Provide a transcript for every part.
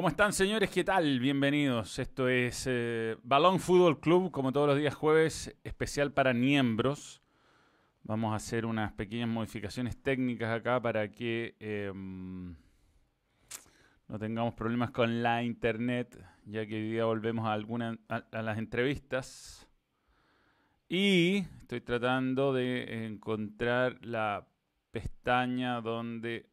¿Cómo están, señores? ¿Qué tal? Bienvenidos. Esto es eh, Balón Fútbol Club, como todos los días jueves, especial para miembros. Vamos a hacer unas pequeñas modificaciones técnicas acá para que em, no tengamos problemas con la internet, ya que hoy día volvemos a, alguna, a las entrevistas. Y estoy tratando de encontrar la pestaña donde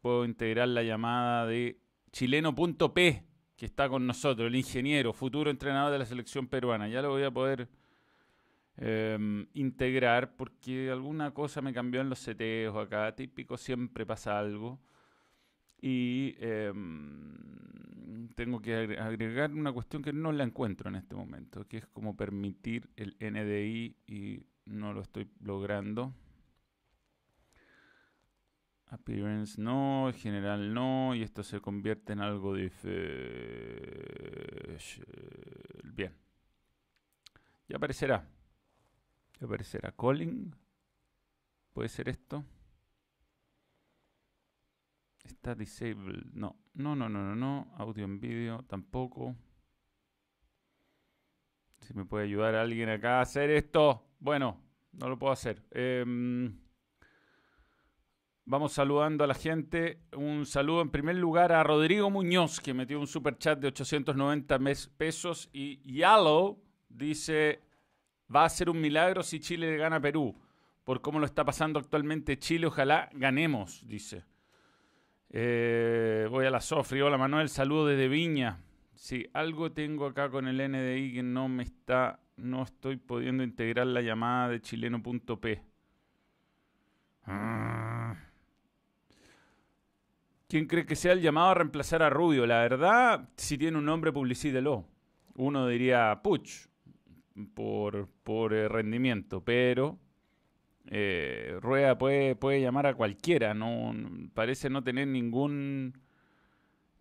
puedo integrar la llamada de chileno.p, que está con nosotros, el ingeniero, futuro entrenador de la selección peruana. Ya lo voy a poder em, integrar porque alguna cosa me cambió en los seteos acá. Típico, siempre pasa algo. Y em, tengo que agregar una cuestión que no la encuentro en este momento, que es como permitir el NDI y no lo estoy logrando. Appearance no, general no, y esto se convierte en algo de... Bien. Ya aparecerá. Ya aparecerá. Calling. ¿Puede ser esto? Está disabled. No, no, no, no, no, no. Audio en vídeo tampoco. Si me puede ayudar alguien acá a hacer esto. Bueno, no lo puedo hacer. Eh, Vamos saludando a la gente. Un saludo en primer lugar a Rodrigo Muñoz, que metió un super chat de 890 pesos. Y Yalo dice: Va a ser un milagro si Chile le gana a Perú. Por cómo lo está pasando actualmente Chile, ojalá ganemos, dice. Eh, voy a la Sofri. Hola Manuel, saludo desde Viña. Sí, algo tengo acá con el NDI que no me está. No estoy pudiendo integrar la llamada de chileno.p. Ah. ¿Quién cree que sea el llamado a reemplazar a Rubio? La verdad, si tiene un nombre, publicídelo. Uno diría Puch por, por eh, rendimiento, pero eh, Rueda puede, puede llamar a cualquiera. No, parece no tener ningún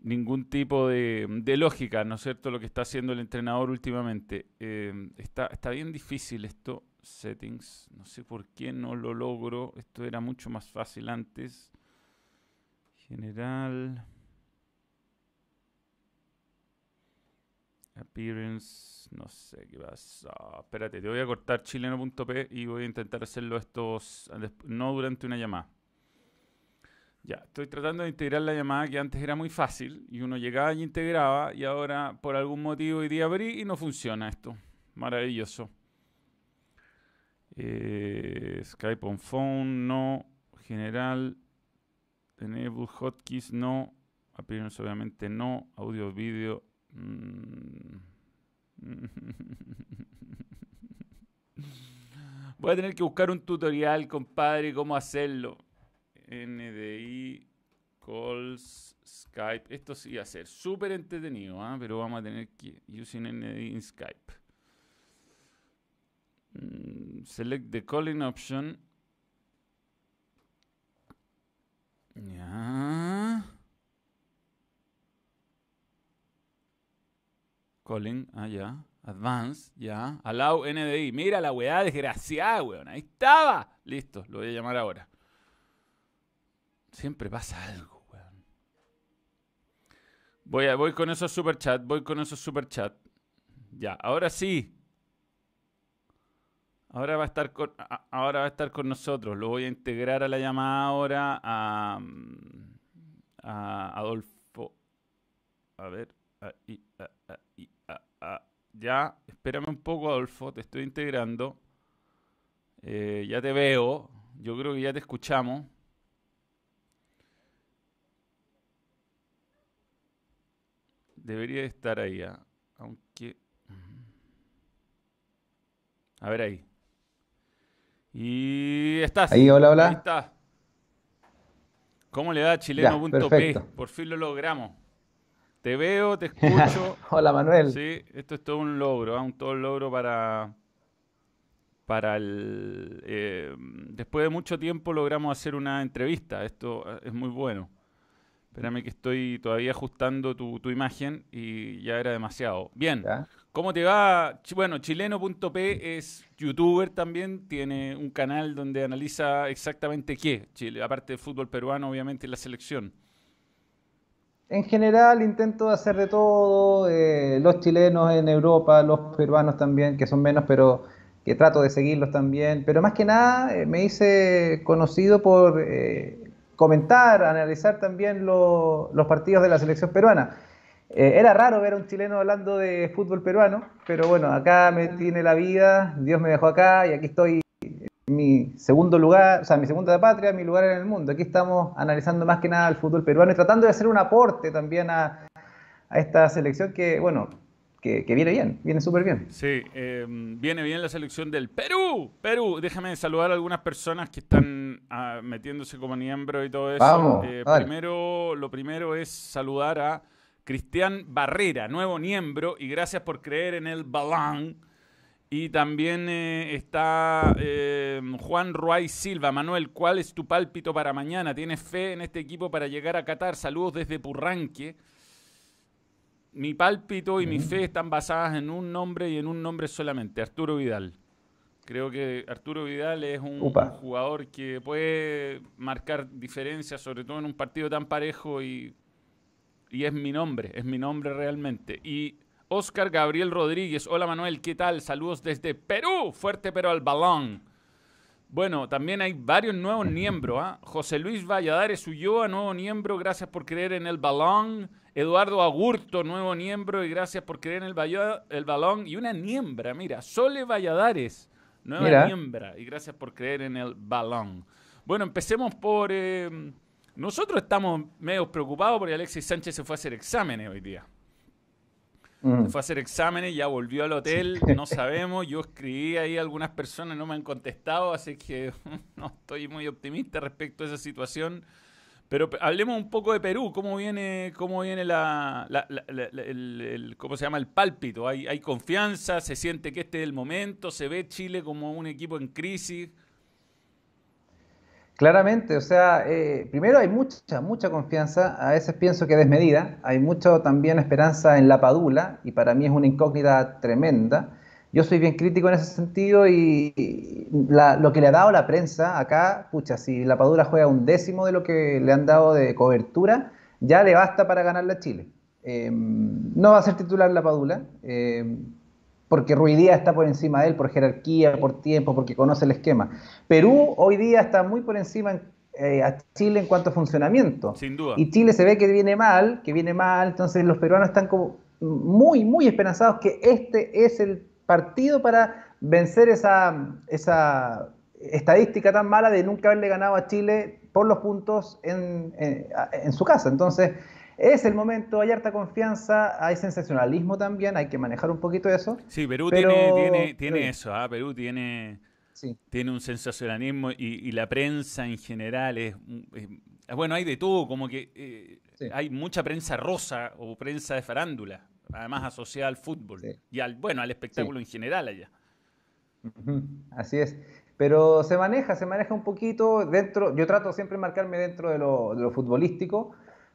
ningún tipo de, lógica, ¿no es cierto?, lo que está haciendo el entrenador últimamente. Eh, está, está bien difícil esto, settings, no sé por qué no lo logro, esto era mucho más fácil antes. General. Appearance. No sé qué pasa. Espérate, te voy a cortar chileno.p y voy a intentar hacerlo estos. No durante una llamada. Ya, estoy tratando de integrar la llamada que antes era muy fácil y uno llegaba y integraba y ahora por algún motivo hoy día abrí y no funciona esto. Maravilloso. Eh, Skype on phone, no. General. Enable hotkeys, no. Appearance, obviamente, no. Audio, video. Mm. Voy a tener que buscar un tutorial, compadre, cómo hacerlo. NDI, calls, Skype. Esto sí va a ser súper entretenido, ¿ah? pero vamos a tener que using NDI in Skype. Mm, select the calling option. Ya. Calling, ah, ya. Advance, ya. Allow NDI. Mira la weá desgraciada, weón. Ahí estaba. Listo, lo voy a llamar ahora. Siempre pasa algo, weón. Voy, a, voy con esos superchat, voy con esos superchat. Ya, ahora sí. Ahora va a estar con, ahora va a estar con nosotros. Lo voy a integrar a la llamada ahora a, Adolfo. A ver. ya, espérame un poco, Adolfo. Te estoy integrando. Eh, ya te veo. Yo creo que ya te escuchamos. Debería estar ahí, ¿ah? aunque... A ver ahí. Y estás. Ahí, hola, hola. Ahí está. ¿Cómo le da chileno.p? Por fin lo logramos. Te veo, te escucho. hola, Manuel. Sí, esto es todo un logro, ¿eh? un todo un logro para, para el... Eh, después de mucho tiempo logramos hacer una entrevista. Esto es muy bueno. Espérame que estoy todavía ajustando tu, imagen y ya era demasiado. Bien, ¿cómo te va? Bueno, chileno.p es youtuber también, tiene un canal donde analiza exactamente qué, Chile, aparte de fútbol peruano, obviamente, la selección. En general intento hacer de todo, eh, los chilenos en Europa, los peruanos también, que son menos, pero que trato de seguirlos también. Pero más que nada eh, me hice conocido por eh, comentar, analizar también los partidos de la selección peruana. era raro ver a un chileno hablando de fútbol peruano, pero bueno, acá me tiene la vida, Dios me dejó acá y aquí estoy mi segundo lugar, o sea, mi segunda patria, mi lugar en el mundo. Aquí estamos analizando más que nada el fútbol peruano y tratando de hacer un aporte también a, esta selección que, bueno, que, viene bien, viene súper bien. Sí, em, viene bien la selección del Perú. Perú, déjame saludar a algunas personas que están ah, metiéndose como miembro y todo eso. Vamos, eh, primero, lo primero es saludar a Cristian Barrera, nuevo miembro, y gracias por creer en el balón y también eh, está eh, Juan Ruay Silva. Manuel, ¿cuál es tu pálpito para mañana? ¿Tienes fe en este equipo para llegar a Qatar? Saludos desde Purranque. Mi pálpito y mi fe están basadas en un nombre y en un nombre solamente, Arturo Vidal. Creo que Arturo Vidal es un, jugador que puede marcar diferencias, sobre todo en un partido tan parejo y, y es mi nombre, es mi nombre realmente. Y Oscar Gabriel Rodríguez. Hola Manuel, ¿qué tal? Saludos desde Perú. Fuerte pero al balón. Bueno, también hay varios nuevos miembros. ¿ah? José Luis Valladares Ulloa, nuevo miembro, gracias por creer en el balón. Eduardo Agurto, nuevo miembro, y gracias por creer en el, el balón. Y una niembra, mira, Sole Valladares, nueva niembra, y gracias por creer en el balón. Bueno, empecemos por... Eh, nosotros estamos medio preocupados porque Alexis Sánchez se fue a hacer exámenes hoy día. Se fue a hacer exámenes, ya volvió al hotel, no sabemos. Yo escribí ahí, algunas personas no me han contestado, así que no estoy muy optimista respecto a esa situación. Pero hablemos un poco de Perú, cómo viene, cómo viene la, el, cómo se llama el pálpito. ¿Hay, hay confianza, se siente que este es el momento, se ve Chile como un equipo en crisis. Claramente, o sea, eh, primero hay mucha, mucha confianza, a veces pienso que desmedida, hay mucho también esperanza en la Padula, y para mí es una incógnita tremenda. Yo soy bien crítico en ese sentido y lo que le ha dado la prensa acá, pucha, si la Padula juega un décimo de lo que le han dado de cobertura, ya le basta para ganarle a Chile. Eh, no va a ser titular la Padula. Eh, porque Ruidía está por encima de él por jerarquía, por tiempo, porque conoce el esquema. Perú hoy día está muy por encima eh, a Chile en cuanto a funcionamiento. Sin duda. Y Chile se ve que viene mal, que viene mal, entonces los peruanos están como muy, muy esperanzados que este es el partido para vencer esa, esa estadística tan mala de nunca haberle ganado a Chile por los puntos en, en su casa. Entonces, es el momento, hay harta confianza, hay sensacionalismo también, hay que manejar un poquito eso. Sí, Perú tiene, tiene, eso, ¿ah? Perú tiene, tiene un sensacionalismo y, la prensa en general es, Bueno, hay de todo, como que eh, hay mucha prensa rosa o prensa de farándula, además asociada al fútbol y al, bueno, al espectáculo en general allá. Así es. Pero se maneja, se maneja un poquito dentro, yo trato siempre de marcarme dentro de lo, de lo futbolístico,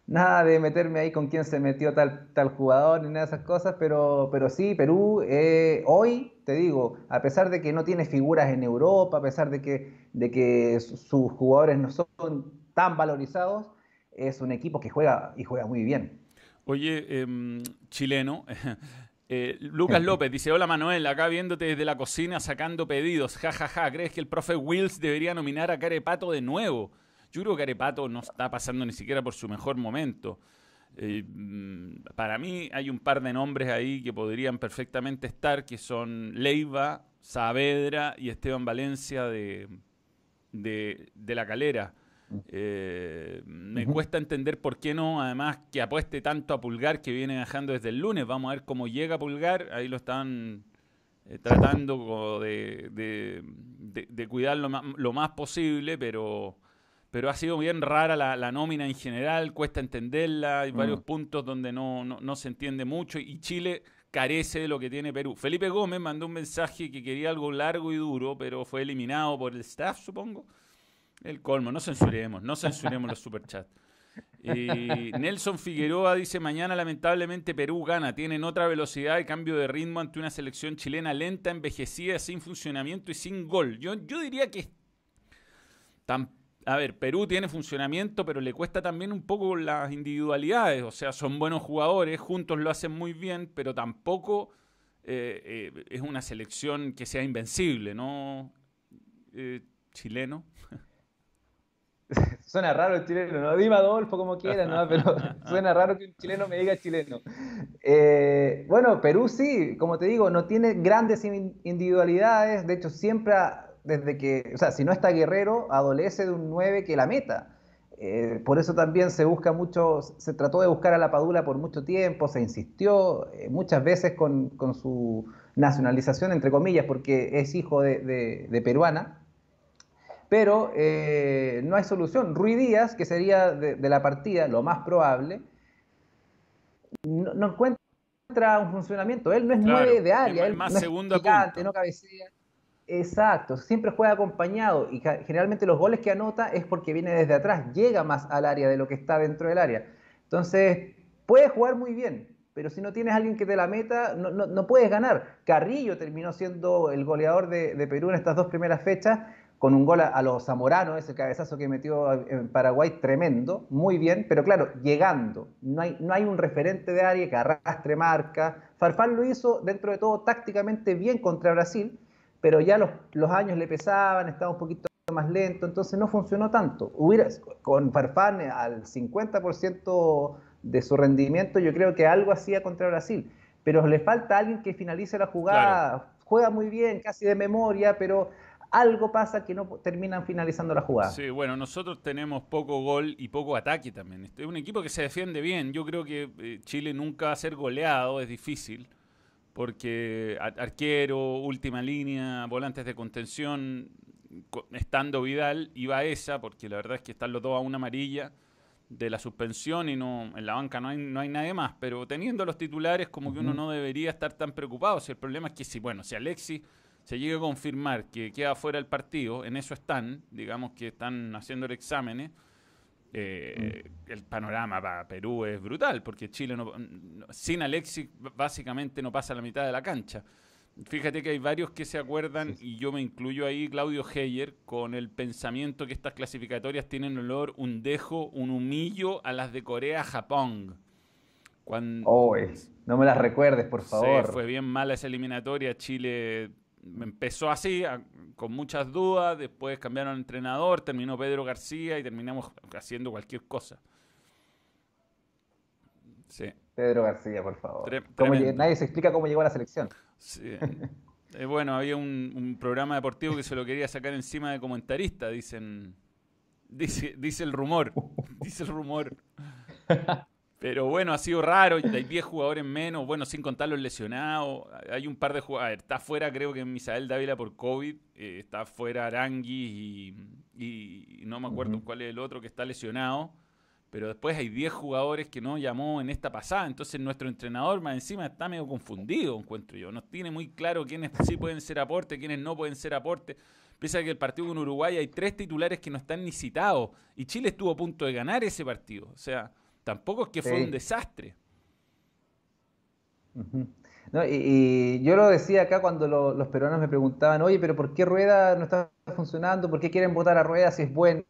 nada de meterme ahí con quién se metió tal, tal jugador ni nada de esas cosas, pero, pero sí, Perú eh, hoy, te digo, a pesar de que no tiene figuras en Europa, a pesar de que, de que sus jugadores no son tan valorizados, es un equipo que juega y juega muy bien. Oye, em, chileno, eh, Lucas López dice, hola Manuel, acá viéndote desde la cocina sacando pedidos, jajaja, ja, ja. ¿crees que el profe Wills debería nominar a Carepato de nuevo? Yo creo que Arepato no está pasando ni siquiera por su mejor momento. Eh, mm, para mí hay un par de nombres ahí que podrían perfectamente estar, que son Leiva, Saavedra y Esteban Valencia de, de, La Calera. Eh, me cuesta entender por qué no, además que apueste tanto a Pulgar que viene dejando desde el lunes. Vamos a ver cómo llega Pulgar. Ahí lo están eh, tratando de, de, cuidar lo más posible, pero pero ha sido bien rara la, nómina en general, cuesta entenderla, hay varios mm. puntos donde no, no, se entiende mucho y Chile carece de lo que tiene Perú. Felipe Gómez mandó un mensaje que quería algo largo y duro, pero fue eliminado por el staff, supongo. El colmo, no censuremos, no censuremos los superchats. Nelson Figueroa dice, mañana lamentablemente Perú gana, tienen otra velocidad y cambio de ritmo ante una selección chilena lenta, envejecida, sin funcionamiento y sin gol. Yo, yo diría que tan a ver, Perú tiene funcionamiento, pero le cuesta también un poco las individualidades. O sea, son buenos jugadores, juntos lo hacen muy bien, pero tampoco eh, eh, es una selección que sea invencible, ¿no? Eh, chileno. Suena raro el chileno, ¿no? Dime Adolfo como quieras, ¿no? Pero suena raro que un chileno me diga chileno. bueno, Perú sí, como te digo, no tiene grandes individualidades. De hecho, siempre desde que, o sea, si no está Guerrero, adolece de un 9 que la meta. Eh, por eso también se busca mucho, se trató de buscar a la Padula por mucho tiempo, se insistió eh, muchas veces con, su nacionalización, entre comillas, porque es hijo de, peruana, pero eh, no hay solución. Rui Díaz, que sería de, la partida lo más probable, no, encuentra un funcionamiento. Él no es nueve de área, él más no segundo es no cabecea. Exacto, siempre juega acompañado y generalmente los goles que anota es porque viene desde atrás, llega más al área de lo que está dentro del área. Entonces, puede jugar muy bien, pero si no tienes a alguien que te la meta, no, puedes ganar. Carrillo terminó siendo el goleador de, Perú en estas dos primeras fechas, con un gol a, los zamoranos, ese cabezazo que metió en Paraguay, tremendo, muy bien, pero claro, llegando. No hay, no hay un referente de área que arrastre marca. Farfán lo hizo dentro de todo tácticamente bien contra Brasil pero ya los, los años le pesaban, estaba un poquito más lento, entonces no funcionó tanto. Hubiera, con Farfán al 50% de su rendimiento, yo creo que algo hacía contra Brasil, pero le falta alguien que finalice la jugada, juega muy bien, casi de memoria, pero algo pasa que no terminan finalizando la jugada. Sí, bueno, nosotros tenemos poco gol y poco ataque también. Es un equipo que se defiende bien. Yo creo que eh, Chile nunca va a ser goleado, es difícil porque arquero, última línea, volantes de contención, estando Vidal, iba esa, porque la verdad es que están los dos a una amarilla de la suspensión y no en la banca no hay, no hay nadie más, pero teniendo los titulares como que uno no debería estar tan preocupado, si el problema es que si, bueno, si Alexis se llega a confirmar que queda fuera del partido, en eso están, digamos que están haciendo el exámenes, eh, mm. el panorama para Perú es brutal, porque Chile no, sin Alexis básicamente no pasa la mitad de la cancha. Fíjate que hay varios que se acuerdan, y yo me incluyo ahí, Claudio Heyer, con el pensamiento que estas clasificatorias tienen olor un dejo, un humillo a las de Corea-Japón. Cuando, no me las recuerdes, por favor. fue bien mala esa eliminatoria. Chile empezó así, con muchas dudas, después cambiaron entrenador, terminó Pedro García y terminamos haciendo cualquier cosa. Sí. Pedro García, por favor. nadie se explica cómo llegó a la selección. Sí. Eh, bueno, había un, programa deportivo que se lo quería sacar encima de comentarista, dicen. Dice, dice el rumor. Dice el rumor. Pero bueno, ha sido raro, hay 10 jugadores menos, bueno, sin contar los lesionados. Hay un par de jugadores. Está fuera, creo que Misael Dávila por COVID. Eh, está fuera Arangui y, no me acuerdo cuál es el otro que está lesionado. Pero después hay 10 jugadores que no llamó en esta pasada. Entonces nuestro entrenador más encima está medio confundido, encuentro yo. No tiene muy claro quiénes sí pueden ser aporte, quiénes no pueden ser aporte. Pese a que el partido con Uruguay hay tres titulares que no están ni citados. Y Chile estuvo a punto de ganar ese partido. O sea, Tampoco es que fue un desastre. y, yo lo decía acá cuando los peruanos me preguntaban, oye, pero ¿por qué Rueda no está funcionando? ¿Por qué quieren votar a Rueda si es buen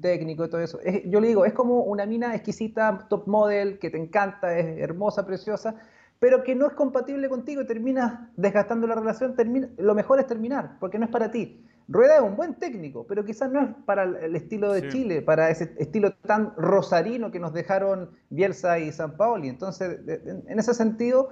técnico y todo eso? yo le digo, es como una mina exquisita, top model, que te encanta, es hermosa, preciosa, pero que no es compatible contigo y terminas desgastando la relación, termina, lo mejor es terminar, porque no es para ti. Rueda es un buen técnico, pero quizás no es para el estilo de Chile, para ese estilo tan rosarino que nos dejaron Bielsa y San Paoli. Entonces, en ese sentido,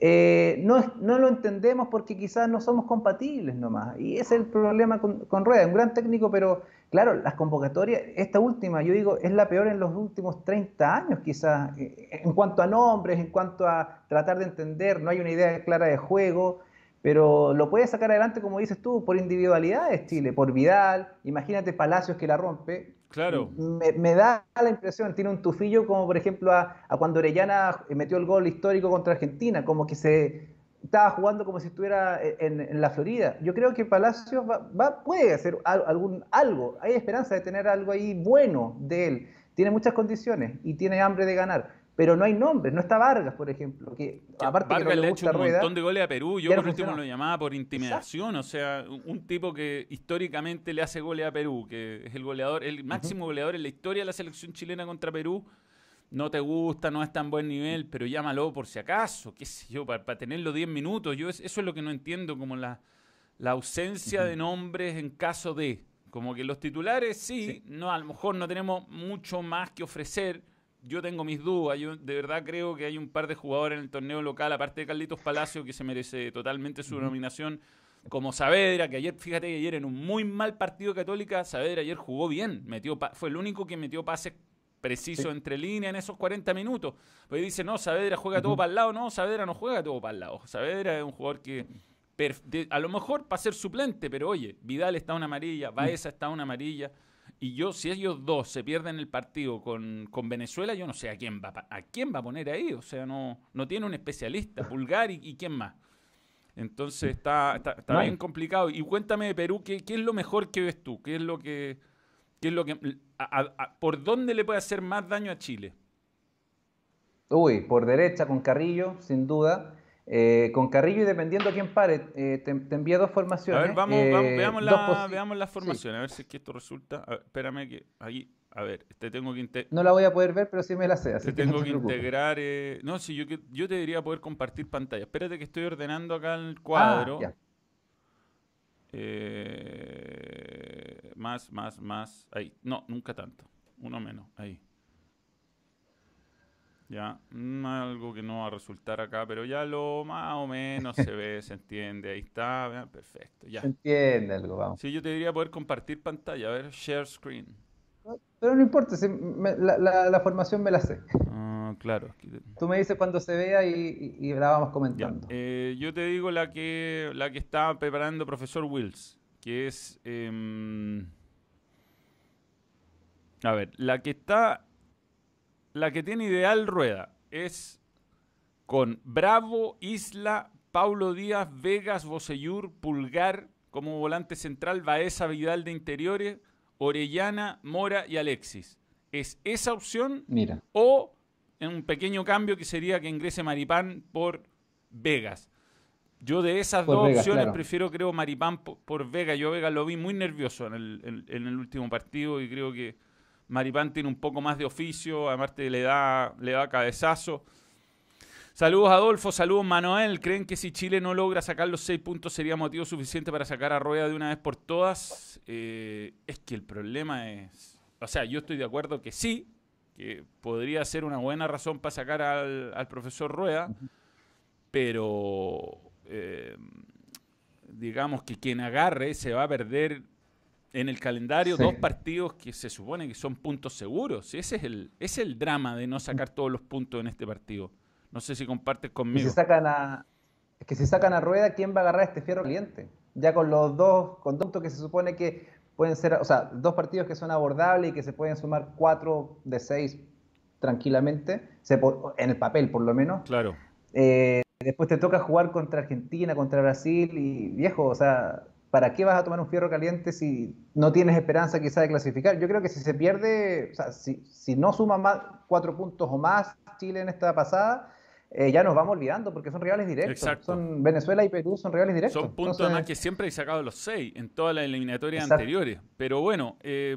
eh, no, no, lo entendemos porque quizás no somos compatibles nomás. Y ese es el problema con, con Rueda, un gran técnico, pero claro, las convocatorias, esta última, yo digo, es la peor en los últimos 30 años quizás, eh, en cuanto a nombres, en cuanto a tratar de entender, no hay una idea clara de juego. Pero lo puede sacar adelante, como dices tú, por individualidades Chile, por Vidal. Imagínate Palacios que la rompe. Claro. Me, da la impresión, tiene un tufillo como por ejemplo a, cuando Orellana metió el gol histórico contra Argentina, como que se estaba jugando como si estuviera en, la Florida. Yo creo que Palacios va, puede hacer algún, algo, hay esperanza de tener algo ahí bueno de él. Tiene muchas condiciones y tiene hambre de ganar pero no hay nombres. No está Vargas, por ejemplo. Que, aparte Vargas le, ha hecho un montón de goles a Perú. Yo por último lo llamaba por intimidación. O sea, un tipo que históricamente le hace goles a Perú, que es el goleador, el máximo goleador en la historia de la selección chilena contra Perú. No te gusta, no es tan buen nivel, pero llámalo por si acaso, qué sé yo, para, tenerlo 10 minutos. Yo eso es lo que no entiendo, como la, la ausencia de nombres en caso de. Como que los titulares, sí, no a lo mejor no tenemos mucho más que ofrecer, yo tengo mis dudas. Yo de verdad creo que hay un par de jugadores en el torneo local, aparte de Carlitos Palacio, que se merece totalmente su nominación. Como Saavedra, que ayer, fíjate que ayer en un muy mal partido Católica, Saavedra ayer jugó bien, metió fue el único que metió pases precisos entre líneas en esos 40 minutos. Pues dice, no, Saavedra juega todo para el lado. No, Saavedra no juega todo para el lado. Saavedra es un jugador que a lo mejor para ser suplente, pero oye, Vidal está una amarilla, Baeza está una amarilla. Y yo, si ellos dos se pierden el partido con, Venezuela, yo no sé a quién va a quién va a poner ahí. O sea, no, no tiene un especialista, Pulgar y, quién más. Entonces está, está, bien complicado. Y cuéntame de Perú, ¿qué, ¿qué, es lo mejor que ves tú? ¿Qué es lo que, qué es lo que por dónde le puede hacer más daño a Chile? Uy, por derecha con Carrillo, sin duda. Eh, con Carrillo y dependiendo a quién pare, eh, te, envía dos formaciones. A ver, vamos, eh, veamos, la, veamos las formaciones, a ver si es que esto resulta. espérame que ahí, a ver, te tengo que No la voy a poder ver, pero sí me la sé. te tengo que, integrar. no, sí, yo, yo te debería poder compartir pantalla. Espérate que estoy ordenando acá el cuadro. Ah, más, más, más. Ahí. No, nunca tanto. Uno menos. Ahí. Ya, mm, algo que no va a resultar acá, pero ya lo más o menos se ve, se entiende. Ahí está, perfecto. Ya. Se entiende algo, vamos. Sí, yo te diría poder compartir pantalla, a ver, share screen. Pero no importa, la, formación me la sé. Ah, claro. Tú me dices cuando se vea y, la vamos comentando. Eh, yo te digo la que, la que está preparando profesor Wills, que es... Em, a ver, la que está la que tiene ideal rueda es con Bravo, Isla, Paulo Díaz, Vegas, Boseyur, Pulgar como volante central, Baeza, Vidal de interiores, Orellana, Mora y Alexis. ¿Es esa opción? Mira. O en un pequeño cambio que sería que ingrese Maripán por Vegas. Yo de esas dos opciones prefiero, creo, Maripán por, Vegas. Yo Vegas lo vi muy nervioso en el último partido y creo que Maripán tiene un poco más de oficio, aparte le da, le da cabezazo. Saludos Adolfo, saludos Manuel. ¿Creen que si Chile no logra sacar los seis puntos sería motivo suficiente para sacar a Rueda de una vez por todas? Eh, es que el problema es... O sea, yo estoy de acuerdo que sí, que podría ser una buena razón para sacar al, profesor Rueda, pero eh, digamos que quien agarre se va a perder en el calendario dos partidos que se supone que son puntos seguros. Ese es el, es el drama de no sacar todos los puntos en este partido. No sé si compartes conmigo. Si sacan a, es que si sacan a Rueda, ¿quién va a agarrar este fierro caliente? Ya con los dos conductos que se supone que pueden ser, o sea, dos partidos que son abordables y que se pueden sumar cuatro de seis tranquilamente, en el papel por lo menos. Claro. Eh, después te toca jugar contra Argentina, contra Brasil y viejo, o sea, ¿para qué vas a tomar un fierro caliente si no tienes esperanza quizá de clasificar? Yo creo que si se pierde, o sea, si, si no suma más cuatro puntos o más Chile en esta pasada, eh, ya nos vamos olvidando porque son rivales directos. Son Venezuela y Perú son rivales directos. Son puntos además que siempre he sacado los seis en todas las eliminatorias anteriores. Pero bueno, eh,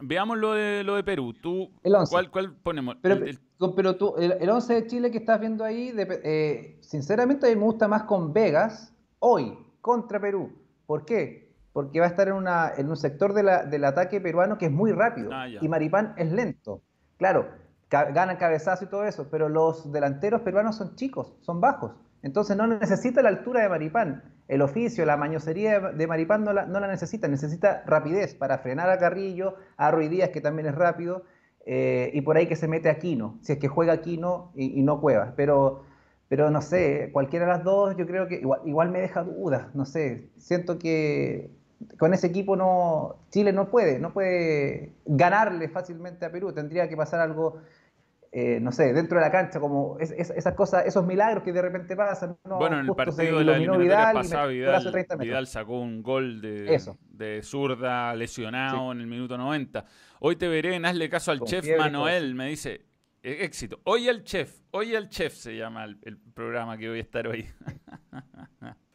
veamos lo de, lo de Perú. ¿Tú, ¿cuál, ¿Cuál ponemos? Pero, pero tú, el, 11 de Chile que estás viendo ahí, eh, sinceramente a mí me gusta más con Vegas hoy contra Perú ¿Por qué? Porque va a estar en, una, en un sector del ataque peruano que es muy rápido ah, y Maripán es lento. Claro, ganan cabezazo y todo eso, pero los delanteros peruanos son chicos, son bajos. Entonces no necesita la altura de Maripán. El oficio, la mañosería de Maripán no la, necesita, necesita rapidez para frenar a Carrillo, a Ruiz Díaz, que también es rápido, eh, y por ahí que se mete Aquino, si es que juega Aquino y, y no Cuevas. Pero pero no sé, cualquiera de las dos yo creo que igual, me deja dudas, no sé, siento que con ese equipo no Chile no puede, no puede ganarle fácilmente a Perú, tendría que pasar algo, eh, no sé, dentro de la cancha, como esas cosas, esos milagros que de repente pasan. bueno, en el partido de la eliminatoria pasada, Vidal, sacó un gol de, de zurda lesionado en el minuto 90. Hoy te veré en Hazle caso al chef Manuel, me dice, éxito. Hoy el chef, hoy el chef se llama el, programa que voy a estar hoy.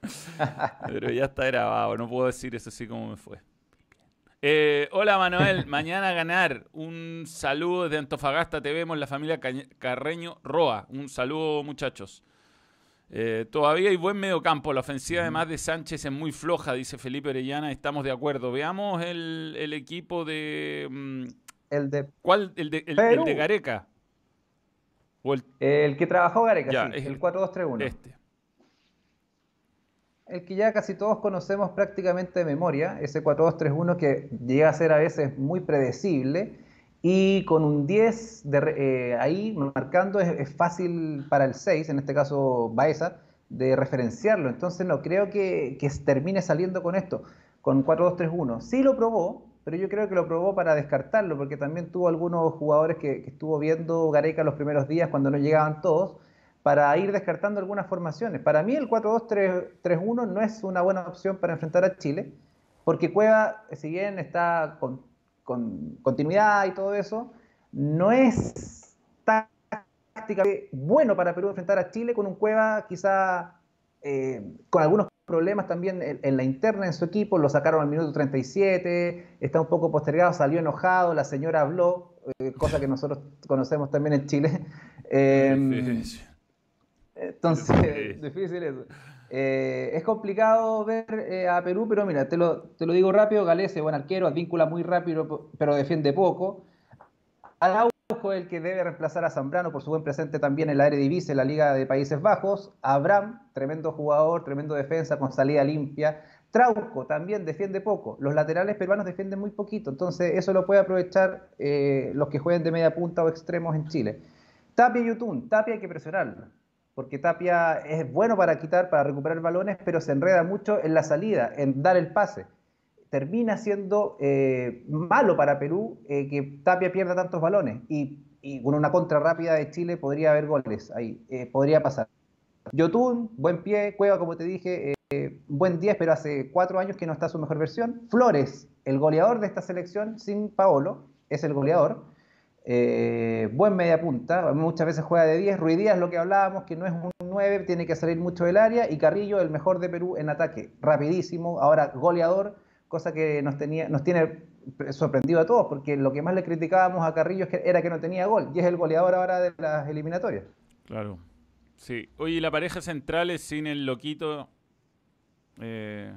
Pero ya está grabado, no puedo decir eso así como me fue. Eh, hola Manuel, mañana a ganar. Un saludo de Antofagasta, te vemos, la familia Carreño Roa. Un saludo muchachos. Eh, todavía hay buen mediocampo. La ofensiva, además de Sánchez, es muy floja, dice Felipe Orellana. Estamos de acuerdo. Veamos el, equipo de. Mm, el de. ¿Cuál? El de, el, de Gareca. El... que trabajó Gareca, sí, el 4-2-3-1. Este. El que ya casi todos conocemos prácticamente de memoria, ese 4-2-3-1 que llega a ser a veces muy predecible y con un 10 de, eh, ahí marcando es, fácil para el 6, en este caso Baeza, de referenciarlo. Entonces no creo que, que termine saliendo con esto, con 4-2-3-1. Sí lo probó, pero yo creo que lo probó para descartarlo, porque también tuvo algunos jugadores que, estuvo viendo Gareca los primeros días cuando no llegaban todos, para ir descartando algunas formaciones. Para mí el 4-2-3-1 no es una buena opción para enfrentar a Chile, porque Cueva, si bien está con con continuidad y todo eso, no es tácticamente bueno para Perú enfrentar a Chile con un Cueva quizá eh, con algunos problemas también en, la interna en su equipo, lo sacaron al minuto 37, está un poco postergado, salió enojado, la señora habló, eh, cosa que nosotros conocemos también en Chile. Eh, entonces, difícil eso. Eh, es complicado ver eh, a Perú, pero mira, te lo, te lo digo rápido, Galese, buen arquero, advíncula muy rápido, pero defiende poco. El que debe reemplazar a Zambrano por su buen presente también en la Eredivisie, en la Liga de Países Bajos. Abraham, tremendo jugador, tremendo defensa con salida limpia. Trauco también defiende poco. Los laterales peruanos defienden muy poquito, entonces eso lo puede aprovechar eh, los que jueguen de media punta o extremos en Chile. Tapia y Yutun, Tapia hay que presionarlo porque Tapia es bueno para quitar, para recuperar balones, pero se enreda mucho en la salida, en dar el pase. Termina siendo eh, malo para Perú eh, que Tapia pierda tantos balones y, con una contra rápida de Chile podría haber goles ahí, eh, podría pasar. Yotun, buen pie, Cueva, como te dije, buen 10, pero hace cuatro años que no está su mejor versión. Flores, el goleador de esta selección sin Paolo, es el goleador. Buen media punta, muchas veces juega de 10. Ruidías, lo que hablábamos, que no es un 9, tiene que salir mucho del área. Y Carrillo, el mejor de Perú en ataque, rapidísimo, ahora goleador, cosa que nos, tenía, nos tiene sorprendido a todos, porque lo que más le criticábamos a Carrillo era que no tenía gol, y es el goleador ahora de las eliminatorias. Claro. Sí. Oye, la pareja central es sin el loquito. Eh,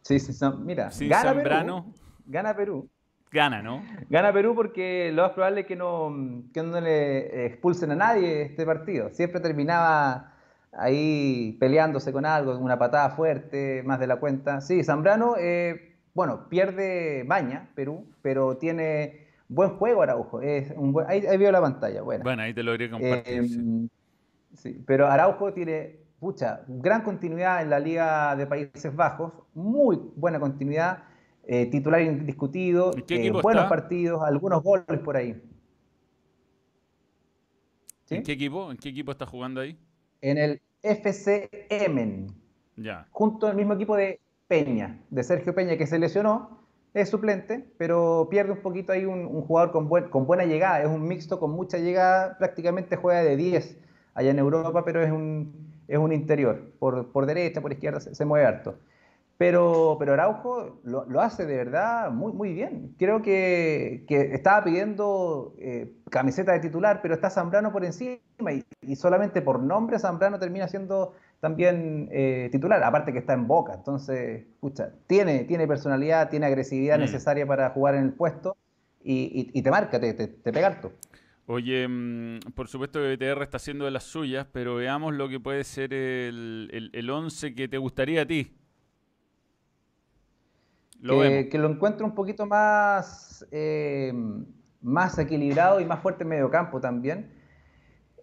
sí, sí, mira, sin gana Perú, gana Perú. Gana, ¿no? Gana Perú porque lo más probable es que no, que no le expulsen a nadie este partido. Siempre terminaba ahí peleándose con algo, una patada fuerte, más de la cuenta. Sí, Zambrano, eh, bueno, pierde baña Perú, pero tiene buen juego Araujo. Es un ahí, veo la pantalla. Bueno, bueno ahí te lo iré compartir. sí. sí. pero Araujo tiene, pucha, gran continuidad en la Liga de Países Bajos, muy buena continuidad eh, titular indiscutido, eh, buenos partidos, algunos goles por ahí. ¿En qué equipo? ¿En qué equipo está jugando ahí? En el FC Emen. Ya. Junto al mismo equipo de Peña, de Sergio Peña, que se lesionó, es suplente, pero pierde un poquito ahí un, jugador con, con buena llegada. Es un mixto con mucha llegada, prácticamente juega de 10 allá en Europa, pero es un, es un interior. Por, por derecha, por izquierda se mueve harto. Pero, pero Araujo lo, lo, hace de verdad muy, muy bien. Creo que, que estaba pidiendo eh, camiseta de titular, pero está Zambrano por encima y, solamente por nombre Zambrano termina siendo también eh, titular, aparte que está en boca. Entonces, escucha, tiene, tiene personalidad, tiene agresividad mm. necesaria para jugar en el puesto y, y, te marca, te, te, pega harto. Oye, mm, por supuesto que BTR está haciendo de las suyas, pero veamos lo que puede ser el, el, el once que te gustaría a ti que, lo encuentro un poquito más, eh, más equilibrado y más fuerte en medio campo también.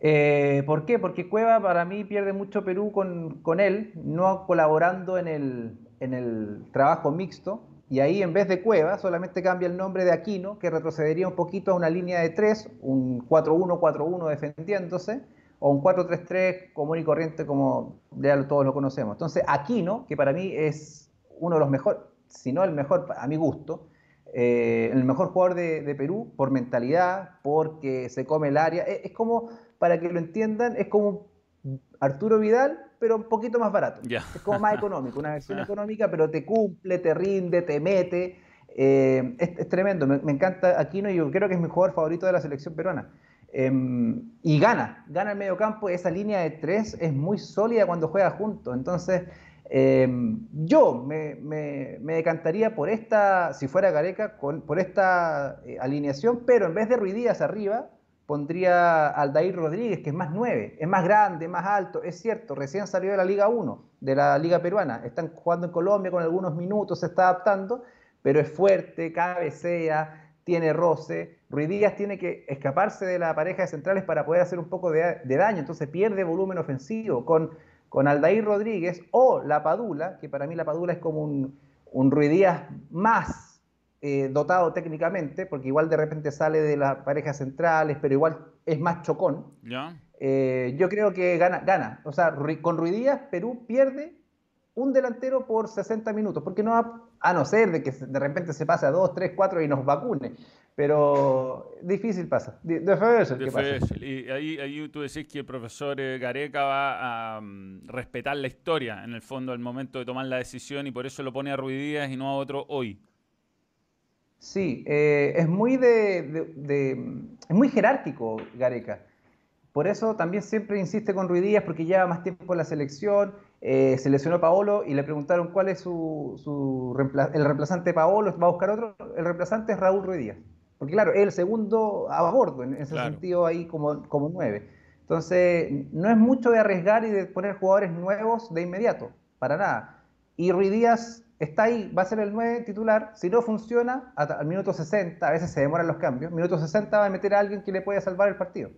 Eh, ¿Por qué? Porque Cueva para mí pierde mucho Perú con, él, no colaborando en el, en el trabajo mixto. Y ahí en vez de Cueva solamente cambia el nombre de Aquino, que retrocedería un poquito a una línea de 3, un 4-1-4-1 defendiéndose, o un 4-3-3 común y corriente como todos lo conocemos. Entonces Aquino, que para mí es uno de los mejores, si no el mejor a mi gusto, eh, el mejor jugador de, Perú por mentalidad, porque se come el área. Es, como, para que lo entiendan, es como Arturo Vidal, pero un poquito más barato. Es como más económico, una versión económica, pero te cumple, te rinde, te mete. Eh, es, tremendo, me, me, encanta Aquino y yo creo que es mi jugador favorito de la selección peruana. Em, y gana, gana el medio campo, esa línea de tres es muy sólida cuando juega juntos. Entonces, em, yo me, decantaría por esta, si fuera Gareca, por esta eh, alineación, pero en vez de Ruidías arriba, pondría al Aldair Rodríguez, que es más nueve, es más grande, más alto, es cierto, recién salió de la Liga 1, de la Liga Peruana, están jugando en Colombia con algunos minutos, se está adaptando, pero es fuerte, cabecea, tiene roce, Ruidías tiene que escaparse de la pareja de centrales para poder hacer un poco de, daño, entonces pierde volumen ofensivo con, con Aldair Rodríguez o la Padula, que para mí la Padula es como un, un Ruidías más eh, dotado técnicamente, porque igual de repente sale de las parejas centrales, pero igual es más chocón. Eh, yo creo que gana, gana. O sea, con Ruidías Perú pierde un delantero por 60 minutos, porque no va, a no ser de que de repente se pase a 2, 3, 4 y nos vacune. Pero difícil pasa. Difícil. Y ahí, ahí tú decís que el profesor eh, Gareca va a mm, respetar la historia en el fondo al momento de tomar la decisión y por eso lo pone a Ruidías y no a otro hoy. Sí, eh, es muy de, es muy jerárquico Gareca. Por eso también siempre insiste con Ruidías porque lleva más tiempo en la selección eh, se lesionó Paolo y le preguntaron cuál es su, el reemplazante de Paolo, va a buscar otro, el reemplazante es Raúl Ruiz Díaz. Porque claro, es el segundo a bordo, en ese sentido ahí como, como nueve. Entonces, no es mucho de arriesgar y de poner jugadores nuevos de inmediato, para nada. Y Ruiz Díaz está ahí, va a ser el 9 titular. Si no funciona, al minuto 60, a veces se demoran los cambios, minuto 60 va a meter a alguien que le pueda salvar el partido.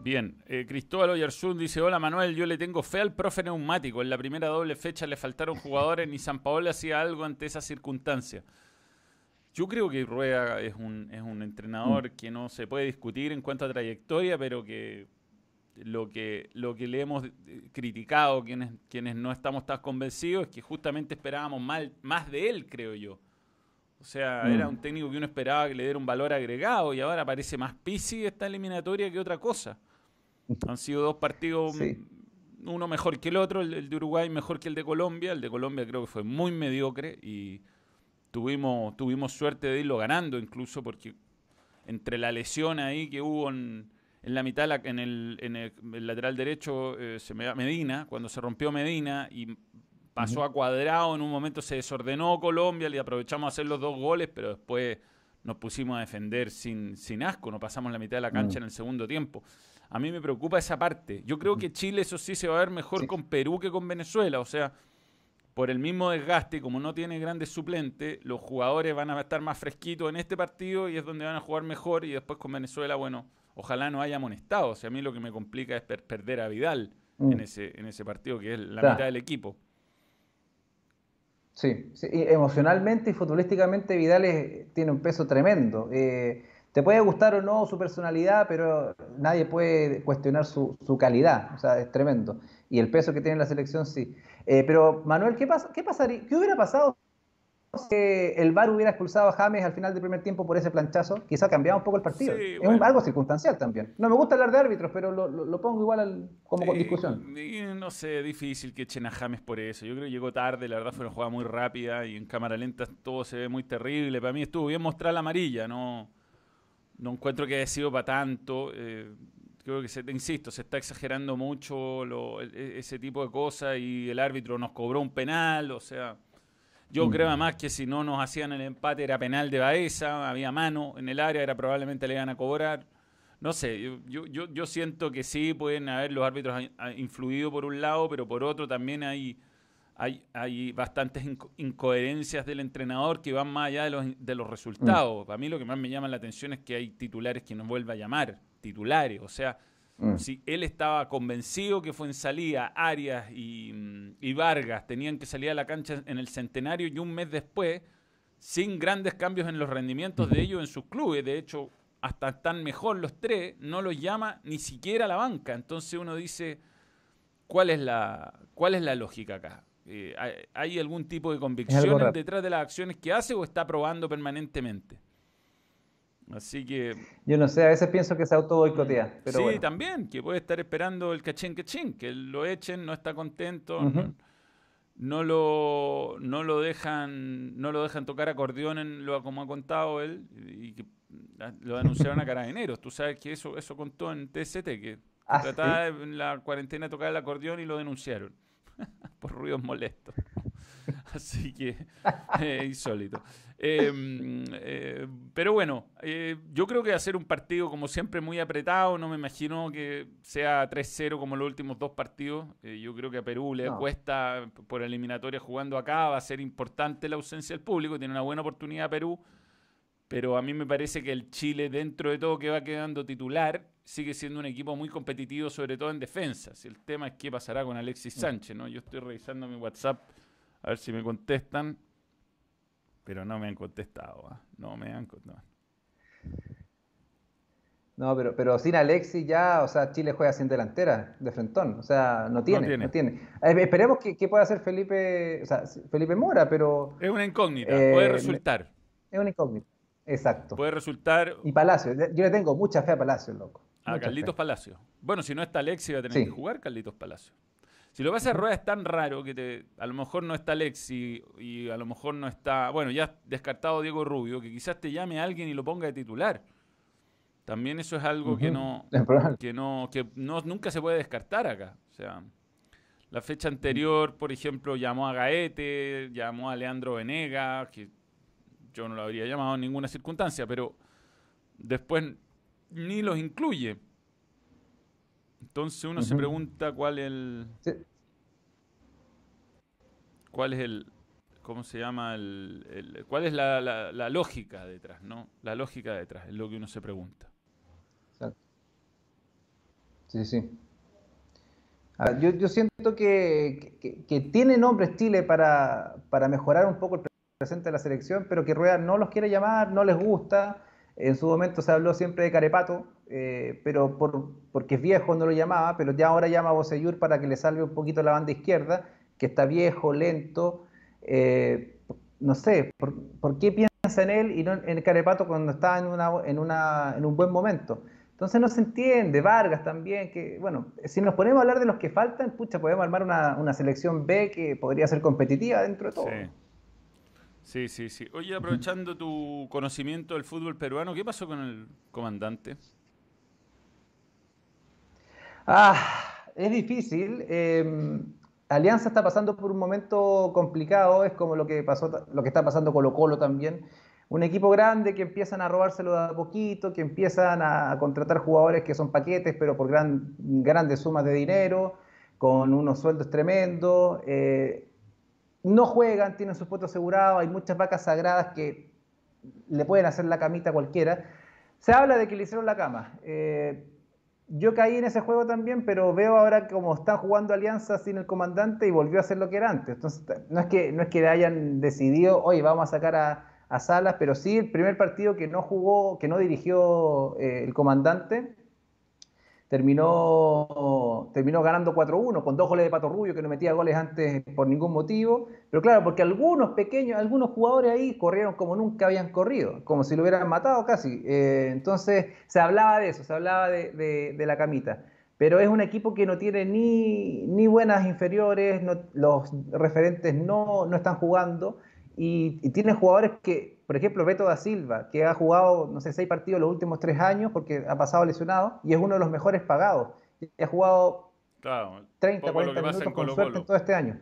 Bien, eh, Cristóbal Oyarzún dice, hola Manuel, yo le tengo fe al profe neumático. En la primera doble fecha le faltaron jugadores, ni San Paolo hacía algo ante esa circunstancia. Yo creo que Rueda es un, es un entrenador mm. que no se puede discutir en cuanto a trayectoria, pero que lo que, lo que le hemos eh, criticado, quienes, quienes no estamos tan convencidos, es que justamente esperábamos mal, más de él, creo yo. O sea, era mm. un técnico que uno esperaba que le diera un valor agregado y ahora parece más pisi esta eliminatoria que otra cosa. Han sido dos partidos, uno mejor que el otro, el, de Uruguay mejor que el de Colombia. El de Colombia creo que fue muy mediocre y tuvimos, tuvimos suerte de irlo ganando incluso porque entre la lesión ahí que hubo en, la mitad, en el, en el, lateral derecho, eh, se me, Medina, cuando se rompió Medina y pasó a cuadrado, en un momento se desordenó Colombia, le aprovechamos a hacer los dos goles, pero después nos pusimos a defender sin, sin asco, no pasamos la mitad de la cancha en el segundo tiempo. A mí me preocupa esa parte. Yo creo que Chile, eso sí, se va a ver mejor con Perú que con Venezuela. O sea, por el mismo desgaste, como no tiene grandes suplentes, los jugadores van a estar más fresquitos en este partido y es donde van a jugar mejor. Y después con Venezuela, bueno, ojalá no haya amonestado. O sea, a mí lo que me complica es perder a Vidal en, mm. ese, en ese partido, que es la mitad del equipo. Sí, emocionalmente y futbolísticamente Vidal tiene un peso tremendo. Eh, te puede gustar o no su personalidad, pero nadie puede cuestionar su, calidad, o sea, es tremendo. Y el peso que tiene la selección, sí. Eh, pero, Manuel, ¿qué, pasa, qué, pasaría, ¿qué hubiera pasado si el VAR hubiera expulsado a James al final del primer tiempo por ese planchazo? Quizá cambiaba un poco el partido. es algo circunstancial también. No me gusta hablar de árbitros, pero lo, pongo igual como discusión. no sé, difícil que echen a James por eso. Yo creo que llegó tarde, la verdad fue una jugada muy rápida y en cámara lenta todo se ve muy terrible. Para mí estuvo bien mostrar la amarilla, no no encuentro que haya sido para tanto. Eh, creo que, se, insisto, se está exagerando mucho e, ese tipo de cosas y el árbitro nos cobró un penal, o sea, yo mm. creo además que si no nos hacían el empate era penal de Baeza, había mano en el área, era probablemente le iban a cobrar. No sé, yo, yo, yo siento que sí pueden haber los árbitros influido por un lado, pero por otro también hay hay, hay bastantes incoherencias del entrenador que van más allá de los, de los resultados. Para mí lo que más me llama la atención es que hay titulares que no vuelve a llamar, titulares. O sea, mm. si él estaba convencido que fue en salida, Arias y, y, Vargas tenían que salir a la cancha en el centenario y un mes después, sin grandes cambios en los rendimientos de ellos en sus clubes, de hecho, hasta están mejor los tres, no los llama ni siquiera a la banca. Entonces uno dice, ¿cuál es la, cuál es la lógica acá? Eh, ¿Hay algún tipo de convicción detrás de las acciones que hace o está probando permanentemente? Así que. Yo no sé, a veces pienso que se auto boicotea. Pero sí, también, que puede estar esperando el cachín cachín, que lo echen, no está contento, no, lo, no, lo dejan, no lo dejan tocar acordeón en lo como ha contado él, y que lo anunciaron a carabineros. Tú sabes que eso, eso contó en TST, que ah, trataba en la cuarentena de tocar el acordeón y lo denunciaron por ruidos molestos. Así que eh, insólito. Em, eh, pero bueno, eh, yo creo que va a ser un partido como siempre muy apretado. No me imagino que sea 3-0 como los últimos dos partidos. yo creo que a Perú le cuesta por eliminatoria jugando acá. Va a ser importante la ausencia del público. Tiene una buena oportunidad Perú. Pero a mí me parece que el Chile, dentro de todo que va quedando titular, sigue siendo un equipo muy competitivo, sobre todo en defensa. Si el tema es qué pasará con Alexis Sánchez, ¿no? Yo estoy revisando mi WhatsApp a ver si me contestan. Pero no me han contestado. ¿ah? No me han contestado. No, pero, pero sin Alexis ya, o sea, Chile juega sin delantera, de frentón. O sea, no tiene. No tiene. Eh, esperemos que, pueda hacer Felipe, o sea, Felipe Mora, pero. Es una incógnita, puede eh, resultar. Es una incógnita, exacto. Puede resultar. Y Palacio, yo le tengo mucha fe a Palacio, loco. A Carlitos Palacio. Bueno, si no está Alexis, va a tener que jugar Carlitos Palacio. Si lo vas a rueda es tan raro que te, a lo mejor no está Alexi y a lo mejor no está, bueno, ya descartado Diego Rubio, que quizás te llame a alguien y lo ponga de titular. También eso es algo que no, que no, que no, nunca se puede descartar acá. O sea, la fecha anterior, por ejemplo, llamó a Gaete, llamó a Leandro Venega, que yo no lo habría llamado en ninguna circunstancia, pero después ni los incluye. Entonces uno se pregunta cuál es el. ¿Cuál es el. ¿Cómo se llama? El, ¿Cuál es la, la, lógica detrás? ¿no? La lógica detrás es lo que uno se pregunta. Exacto. Sí, sí. yo, yo, siento que, que, que, tiene nombres Chile para, para mejorar un poco el presente de la selección, pero que Rueda no los quiere llamar, no les gusta. En su momento se habló siempre de Carepato, eh, pero por, porque es viejo no lo llamaba, pero ya ahora llama a Boseyur para que le salve un poquito la banda izquierda, que está viejo, lento. Eh, no sé, por, qué piensa en él y no en Carepato cuando está en, una, en, una, en un buen momento? Entonces no se entiende, Vargas también, que bueno, si nos ponemos a hablar de los que faltan, pucha, podemos armar una, una selección B que podría ser competitiva dentro de todo. Sí, sí, sí. Oye, aprovechando tu conocimiento del fútbol peruano, ¿qué pasó con el comandante? Ah, es difícil. Em, Alianza está pasando por un momento complicado, es como lo que pasó, lo que está pasando Colo Colo también. Un equipo grande que empiezan a robárselo de a poquito, que empiezan a, contratar jugadores que son paquetes, pero por gran, grandes sumas de dinero, con unos sueldos tremendos. Eh, no juegan, tienen sus puestos asegurados, hay muchas vacas sagradas que le pueden hacer la camita a cualquiera. Se habla de que le hicieron la cama. Eh, yo caí en ese juego también, pero veo ahora como están jugando Alianza sin el comandante y volvió a ser lo que era antes. Entonces, no es que, no es que hayan decidido, oye, vamos a sacar a, Salas, pero sí el primer partido que no jugó, que no dirigió eh, el comandante, terminó, terminó ganando 4-1 con dos goles de Pato Rubio que no metía goles antes por ningún motivo. Pero claro, porque algunos pequeños, algunos jugadores ahí corrieron como nunca habían corrido, como si lo hubieran matado casi. Eh, entonces se hablaba de eso, se hablaba de, la camita. Pero es un equipo que no tiene ni, ni buenas inferiores, los referentes no, no están jugando y, y tiene jugadores que por ejemplo, Beto da Silva, que ha jugado, no sé, seis partidos los últimos tres años porque ha pasado lesionado y es uno de los mejores pagados. Y ha jugado 30, 40 minutos con suerte en todo este año.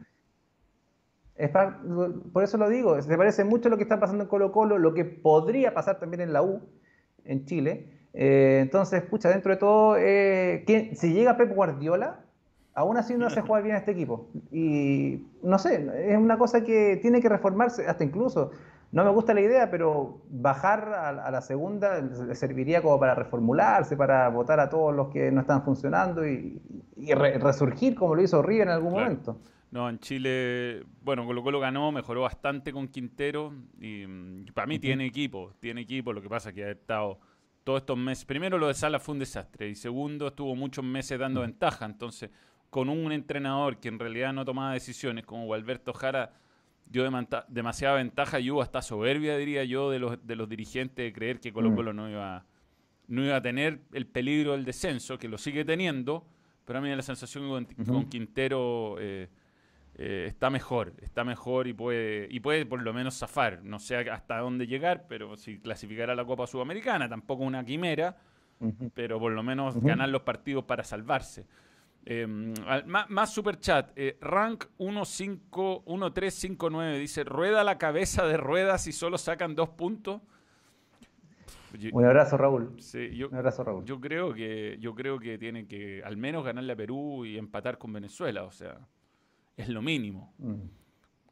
por eso lo digo, se parece mucho lo que está pasando en Colo Colo, lo que podría pasar también en la U, en Chile. Eh, entonces, pucha, dentro de todo, eh, si llega Pep Guardiola, aún así no hace jugar bien a este equipo. Y no sé, es una cosa que tiene que reformarse, hasta incluso no me gusta la idea, pero bajar a, la segunda le serviría como para reformularse, para votar a todos los que no están funcionando y, resurgir como lo hizo River en algún momento. No, en Chile, bueno, Colo Colo ganó, mejoró bastante con Quintero y, para mí tiene equipo, tiene equipo, lo que pasa es que ha estado todos estos meses, primero lo de Sala fue un desastre y segundo estuvo muchos meses dando ventaja, entonces con un entrenador que en realidad no tomaba decisiones, como Alberto Jara, dio demasiada ventaja y hubo hasta soberbia, diría yo, de los, de los dirigentes de creer que Colo mm. Colo no iba, no iba a tener el peligro del descenso, que lo sigue teniendo, pero a mí me da la sensación que con, Quintero eh, eh, está mejor, está mejor y puede, y puede por lo menos zafar. No sé hasta dónde llegar, pero si clasificará la Copa Sudamericana, tampoco una quimera, pero por lo menos ganar los partidos para salvarse. Em, más, super chat. Eh, rank 1359 dice: Rueda la cabeza de ruedas y solo sacan dos puntos. Un abrazo, Raúl. yo, Un abrazo, Raúl. Yo creo que yo creo que tiene que al menos ganarle a Perú y empatar con Venezuela. O sea, es lo mínimo. Mm.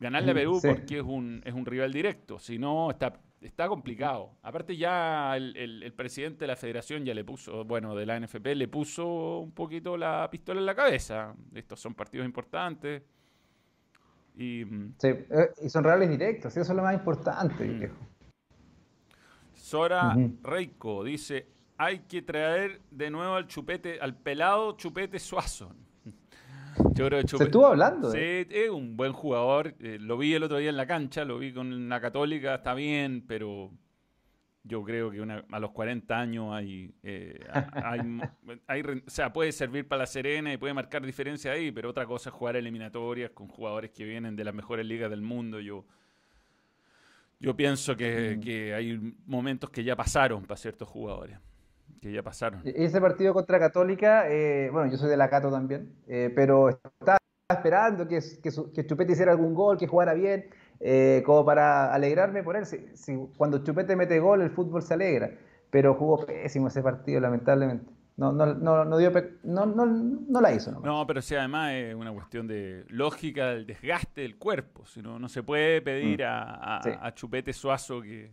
Ganarle a Perú porque es un, es un rival directo. Si no, está está complicado. Aparte ya el, presidente de la federación ya le puso, bueno, de la NFP le puso un poquito la pistola en la cabeza. Estos son partidos importantes. Y, mm, sí, eh, y son reales directos, eso es lo más importante, mm. Sora Reiko dice, hay que traer de nuevo al chupete, al pelado chupete Suazo. Yo creo que Se estuvo hablando. Sí, es un buen jugador. Eh, lo vi el otro día en la cancha, lo vi con la Católica, está bien, pero yo creo que a los 40 años hay, eh, hay, o sea, puede servir para la Serena y puede marcar diferencia ahí, pero otra cosa es jugar eliminatorias con jugadores que vienen de las mejores ligas del mundo. Yo, yo pienso que, que hay momentos que ya pasaron para ciertos jugadores que ya pasaron. E-, ese partido contra Católica, eh, bueno, yo soy de la Cato también, eh, pero estaba esperando que, que, Chupete hiciera algún gol, que jugara bien, eh, como para alegrarme por él. Si, cuando Chupete mete gol, el fútbol se alegra, pero jugó pésimo ese partido, lamentablemente. No, no, no, no, dio no, no, no, la hizo. No, pero sí, además es una cuestión de lógica del desgaste del cuerpo. Si no, no se puede pedir mm. a, a Chupete Suazo que,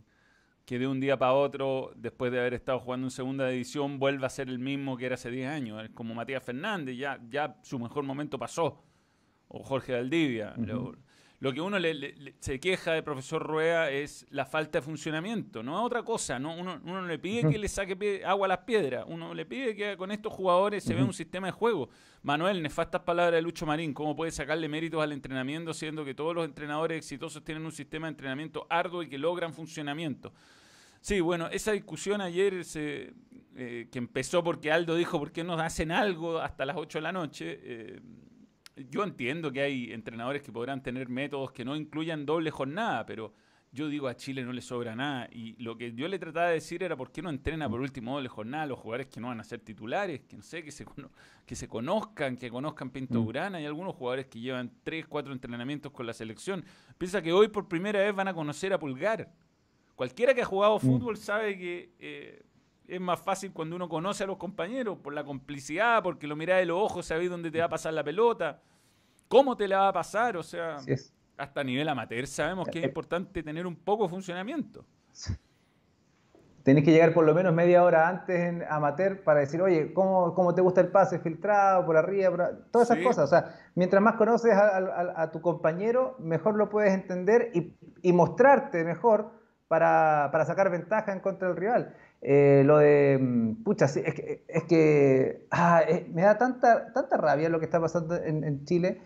que de un día para otro, después de haber estado jugando en segunda división, vuelva a ser el mismo que era hace 10 años. Es como Matías Fernández, ya, ya su mejor momento pasó. O Jorge Daldivia. Lo, que uno le, se queja de profesor Rueda es la falta de funcionamiento, no es otra cosa. ¿no? Uno, uno le pide que le saque agua a las piedras, uno le pide que con estos jugadores se vea un sistema de juego. Manuel, nefastas palabras de Lucho Marín, ¿cómo puede sacarle méritos al entrenamiento siendo que todos los entrenadores exitosos tienen un sistema de entrenamiento arduo y que logran funcionamiento? Sí, bueno, esa discusión ayer se, eh, que empezó porque Aldo dijo, ¿por qué no hacen algo hasta las 8 de la noche? Eh, yo entiendo que hay entrenadores que podrán tener métodos que no incluyan doble jornada, pero yo digo a Chile no le sobra nada. Y lo que yo le trataba de decir era por qué no entrena por último doble jornada a los jugadores que no van a ser titulares, que no sé, que se, que se conozcan, que conozcan Pinto mm. Urana. Hay algunos jugadores que llevan 3, 4 entrenamientos con la selección. Piensa que hoy por primera vez van a conocer a Pulgar. Cualquiera que ha jugado mm. fútbol sabe que eh, es más fácil cuando uno conoce a los compañeros, por la complicidad, porque lo mirás de los ojos, sabés dónde te va a pasar la pelota, cómo te la va a pasar, o sea, hasta a nivel amateur sabemos que es eh, importante tener un poco de funcionamiento. Tenés que llegar por lo menos media hora antes en amateur para decir, oye, ¿cómo, te gusta el pase filtrado, por arriba, todas esas cosas. O sea, mientras más conoces a, tu compañero, mejor lo puedes entender y, y mostrarte mejor para, sacar ventaja en contra del rival. Eh, lo de, mm, pucha, es que, es que ah, me da tanta, tanta rabia lo que está pasando en, Chile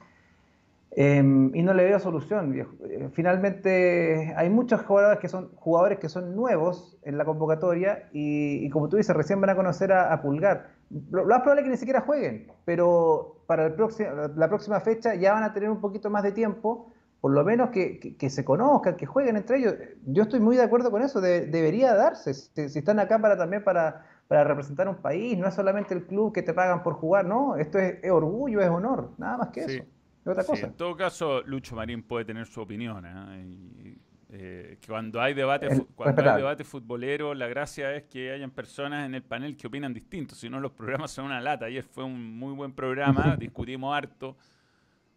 em, y no le veo solución. Eh, finalmente hay muchos jugadores que son jugadores que son nuevos en la convocatoria y, como tú dices, recién van a conocer a, Pulgar. Lo, más probable es que ni siquiera jueguen, pero para el próximo, la próxima fecha ya van a tener un poquito más de tiempo por lo menos que, se conozcan, que jueguen entre ellos. Yo estoy muy de acuerdo con eso, debería darse. Si, están acá para también para, representar un país, no es solamente el club que te pagan por jugar, no, esto es, orgullo, es honor, nada más que eso. Es otra cosa. En todo caso, Lucho Marín puede tener su opinión. ¿eh? Eh, cuando hay debate cuando hay debate futbolero, la gracia es que hayan personas en el panel que opinan distinto, si no los programas son una lata. Ayer fue un muy buen programa, discutimos harto,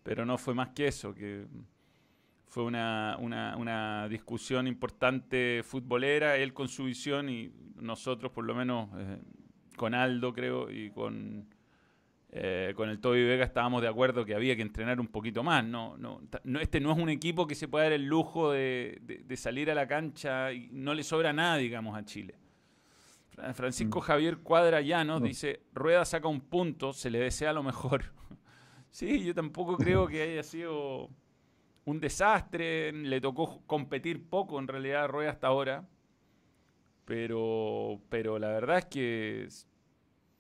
pero no fue más que eso, que fue una, una, una, discusión importante futbolera, él con su visión y nosotros por lo menos eh, con Aldo creo y con, eh, con el Toby Vega estábamos de acuerdo que había que entrenar un poquito más. No, no, este no es un equipo que se pueda dar el lujo de, de, salir a la cancha y no le sobra nada, digamos, a Chile. Francisco mm. Javier Cuadra Llanos dice, Rueda saca un punto, se le desea lo mejor. Sí, yo tampoco creo que haya sido un desastre. Le tocó competir poco en realidad a Rueda hasta ahora. Pero, pero la verdad es que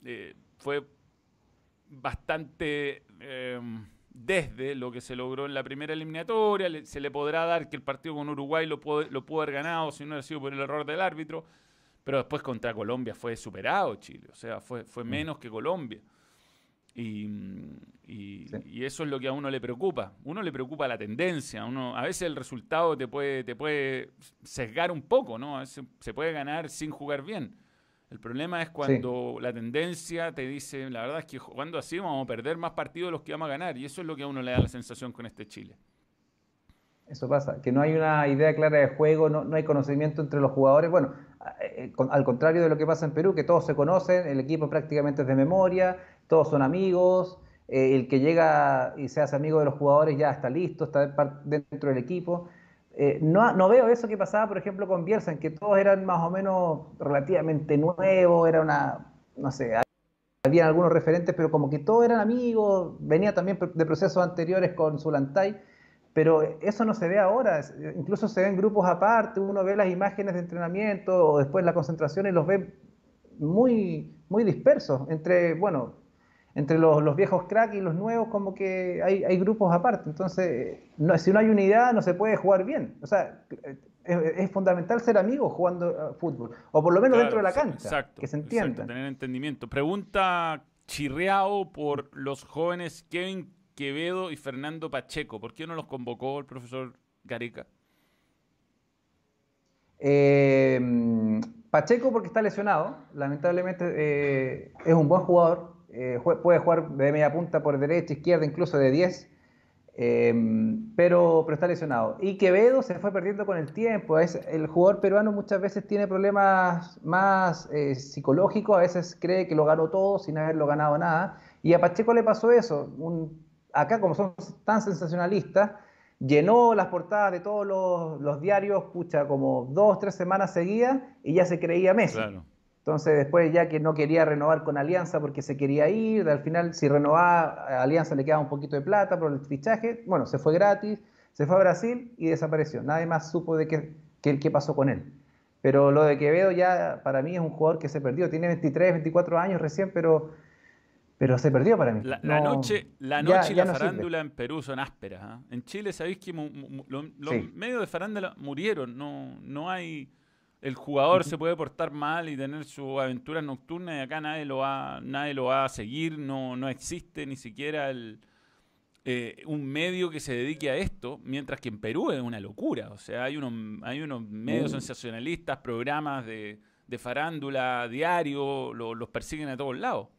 eh, fue bastante em, desde lo que se logró en la primera eliminatoria. se le podrá dar que el partido con Uruguay lo pudo, lo pudo haber ganado si no hubiera sido por el error del árbitro. Pero después contra Colombia fue superado Chile. O sea, fue, fue mm. menos que Colombia. Y, eso es lo que a uno le preocupa. Uno le preocupa la tendencia. Uno, a veces el resultado te puede, te puede sesgar un poco, ¿no? A veces se puede ganar sin jugar bien. El problema es cuando la tendencia te dice, la verdad es que jugando así vamos a perder más partidos de los que vamos a ganar. Y eso es lo que a uno le da la sensación con este Chile. Eso pasa, que no hay una idea clara de juego, no, no hay conocimiento entre los jugadores. Bueno, eh, al contrario de lo que pasa en Perú, que todos se conocen, el equipo prácticamente es de memoria, todos son amigos, eh, el que llega y se hace amigo de los jugadores ya está listo, está dentro del equipo. Eh, no, veo eso que pasaba, por ejemplo, con Bielsa, en que todos eran más o menos relativamente nuevos, era una, no sé, había algunos referentes, pero como que todos eran amigos, venía también de procesos anteriores con Zulantay, pero eso no se ve ahora, incluso se ven grupos aparte, uno ve las imágenes de entrenamiento o después la concentración y los ve muy, muy dispersos entre, bueno, entre los, viejos cracks y los nuevos, como que hay, grupos aparte. Entonces, no, si no hay unidad, no se puede jugar bien. O sea, es, fundamental ser amigos jugando eh, fútbol, o por lo menos dentro de la cancha, que se entienda. tener entendimiento. Pregunta chirreado por los jóvenes Kevin Quevedo y Fernando Pacheco. ¿Por qué no los convocó el profesor Gareca? Eh, Pacheco porque está lesionado, lamentablemente eh, es un buen jugador, eh, puede jugar de media punta por derecha, izquierda, incluso de 10, eh, pero, pero está lesionado. Y Quevedo se fue perdiendo con el tiempo. Es, el jugador peruano muchas veces tiene problemas más eh, psicológicos, a veces cree que lo ganó todo sin haberlo ganado nada. Y a Pacheco le pasó eso. acá, como son tan sensacionalistas, llenó las portadas de todos los, diarios, pucha, como dos, tres semanas seguidas y ya se creía Messi. Claro. Entonces después ya que no quería renovar con Alianza porque se quería ir, al final si renovaba a Alianza le quedaba un poquito de plata por el fichaje, bueno, se fue gratis, se fue a Brasil y desapareció. Nadie más supo de qué, qué, pasó con él. Pero lo de Quevedo ya para mí es un jugador que se perdió. Tiene 23, 24 años recién, pero, pero se perdió para mí. La, noche, la noche y la farándula en Perú son ásperas. ¿ah? En Chile sabéis que los medios de farándula murieron. No, no hay el jugador se puede portar mal y tener su aventura nocturna y acá nadie lo va, nadie lo va a seguir, no, no existe ni siquiera el, eh, un medio que se dedique a esto, mientras que en Perú es una locura. O sea, hay unos, hay unos medios sensacionalistas, programas de, farándula diario, los persiguen a todos lados.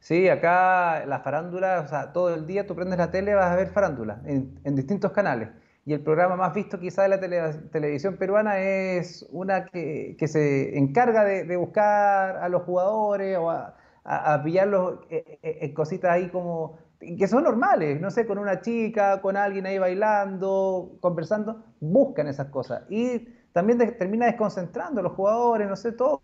Sí, acá la farándula, o sea, todo el día tú prendes la tele vas a ver farándula en distintos canales y el programa más visto quizá de la televisión peruana es una que, se encarga de, buscar a los jugadores o a, pillarlos eh, eh, en cositas ahí como que son normales, no sé, con una chica, con alguien ahí bailando, conversando, buscan esas cosas. Y también termina desconcentrando a los jugadores, no sé, todo.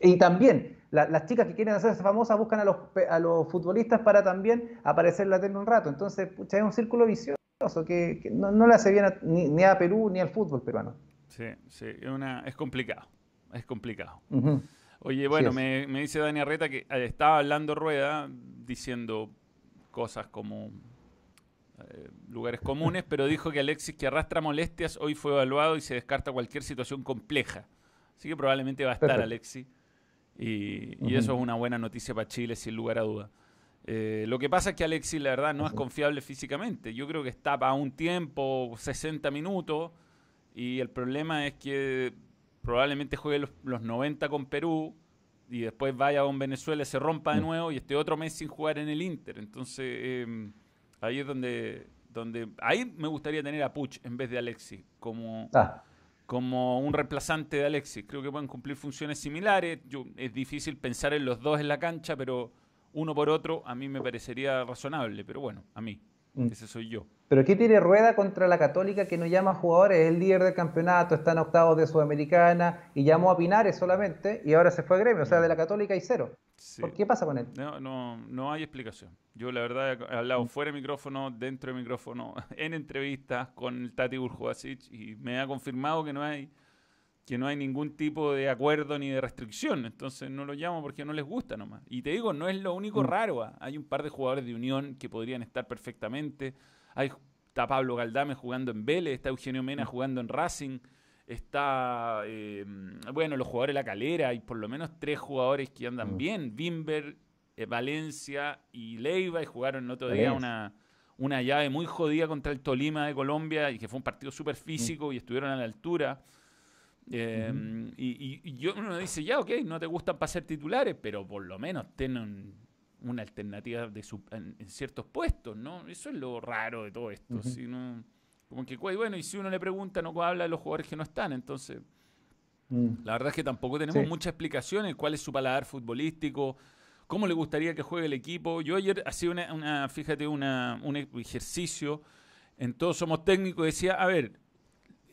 Y también las chicas que quieren hacerse famosas buscan a los, a los futbolistas para también aparecer en la tele un rato. Entonces, pucha, es un círculo vicioso que, no, le hace bien ni, a Perú ni al fútbol peruano. Sí, sí, es, una, es complicado, es complicado. Oye, bueno, me, dice Dani Arreta que eh, estaba hablando Rueda diciendo cosas como eh, lugares comunes, pero dijo que Alexis que arrastra molestias hoy fue evaluado y se descarta cualquier situación compleja. Así que probablemente va a estar Alexis. Y, eso es una buena noticia para Chile, sin lugar a duda. Eh, lo que pasa es que Alexis, la verdad, no es confiable físicamente. Yo creo que está para un tiempo, 60 minutos, y el problema es que probablemente juegue los, 90 con Perú y después vaya con Venezuela, se rompa de mm. nuevo y esté otro mes sin jugar en el Inter. Entonces, em, ahí es donde, donde. Ahí me gustaría tener a Puch en vez de Alexis, como. Ah. como un reemplazante de Alexis. Creo que pueden cumplir funciones similares. Yo, es difícil pensar en los dos en la cancha, pero uno por otro, a mí me parecería razonable, pero bueno, a mí, mm. ese soy yo. Pero ¿qué tiene Rueda contra la Católica que no llama jugadores? Es el líder del campeonato, está en octavos de Sudamericana y llamó a Pinares solamente y ahora se fue a Gremio. O sea, de la Católica hay cero. ¿Por qué pasa con él? No, no, no hay explicación. Yo la verdad he hablado mm. fuera de micrófono, dentro de micrófono, en entrevistas con el Tati Burjovasic y me ha confirmado que no hay que no hay ningún tipo de acuerdo ni de restricción. Entonces no lo llamo porque no les gusta nomás. Y te digo, no es lo único mm. raro. Hay un par de jugadores de Unión que podrían estar perfectamente. Hay, está Pablo Galdame jugando en Vélez, está Eugenio Mena mm. jugando en Racing, está, eh, bueno, los jugadores de la calera. Hay por lo menos tres jugadores que andan mm. bien. Bimber, eh, Valencia y Leiva y jugaron el otro día una, una llave muy jodida contra el Tolima de Colombia y que fue un partido súper físico y estuvieron a la altura. Em, y, yo uno dice, ya, ok, no te gustan para ser titulares, pero por lo menos tienen una alternativa de en, ciertos puestos, ¿no? Eso es lo raro de todo esto. como que, bueno, y si uno le pregunta, no habla de los jugadores que no están, entonces... Mm. La verdad es que tampoco tenemos muchas explicaciones cuál es su paladar futbolístico, cómo le gustaría que juegue el equipo. Yo ayer hacía una, una fíjate, una, un ejercicio en Todos Somos Técnicos decía, a ver,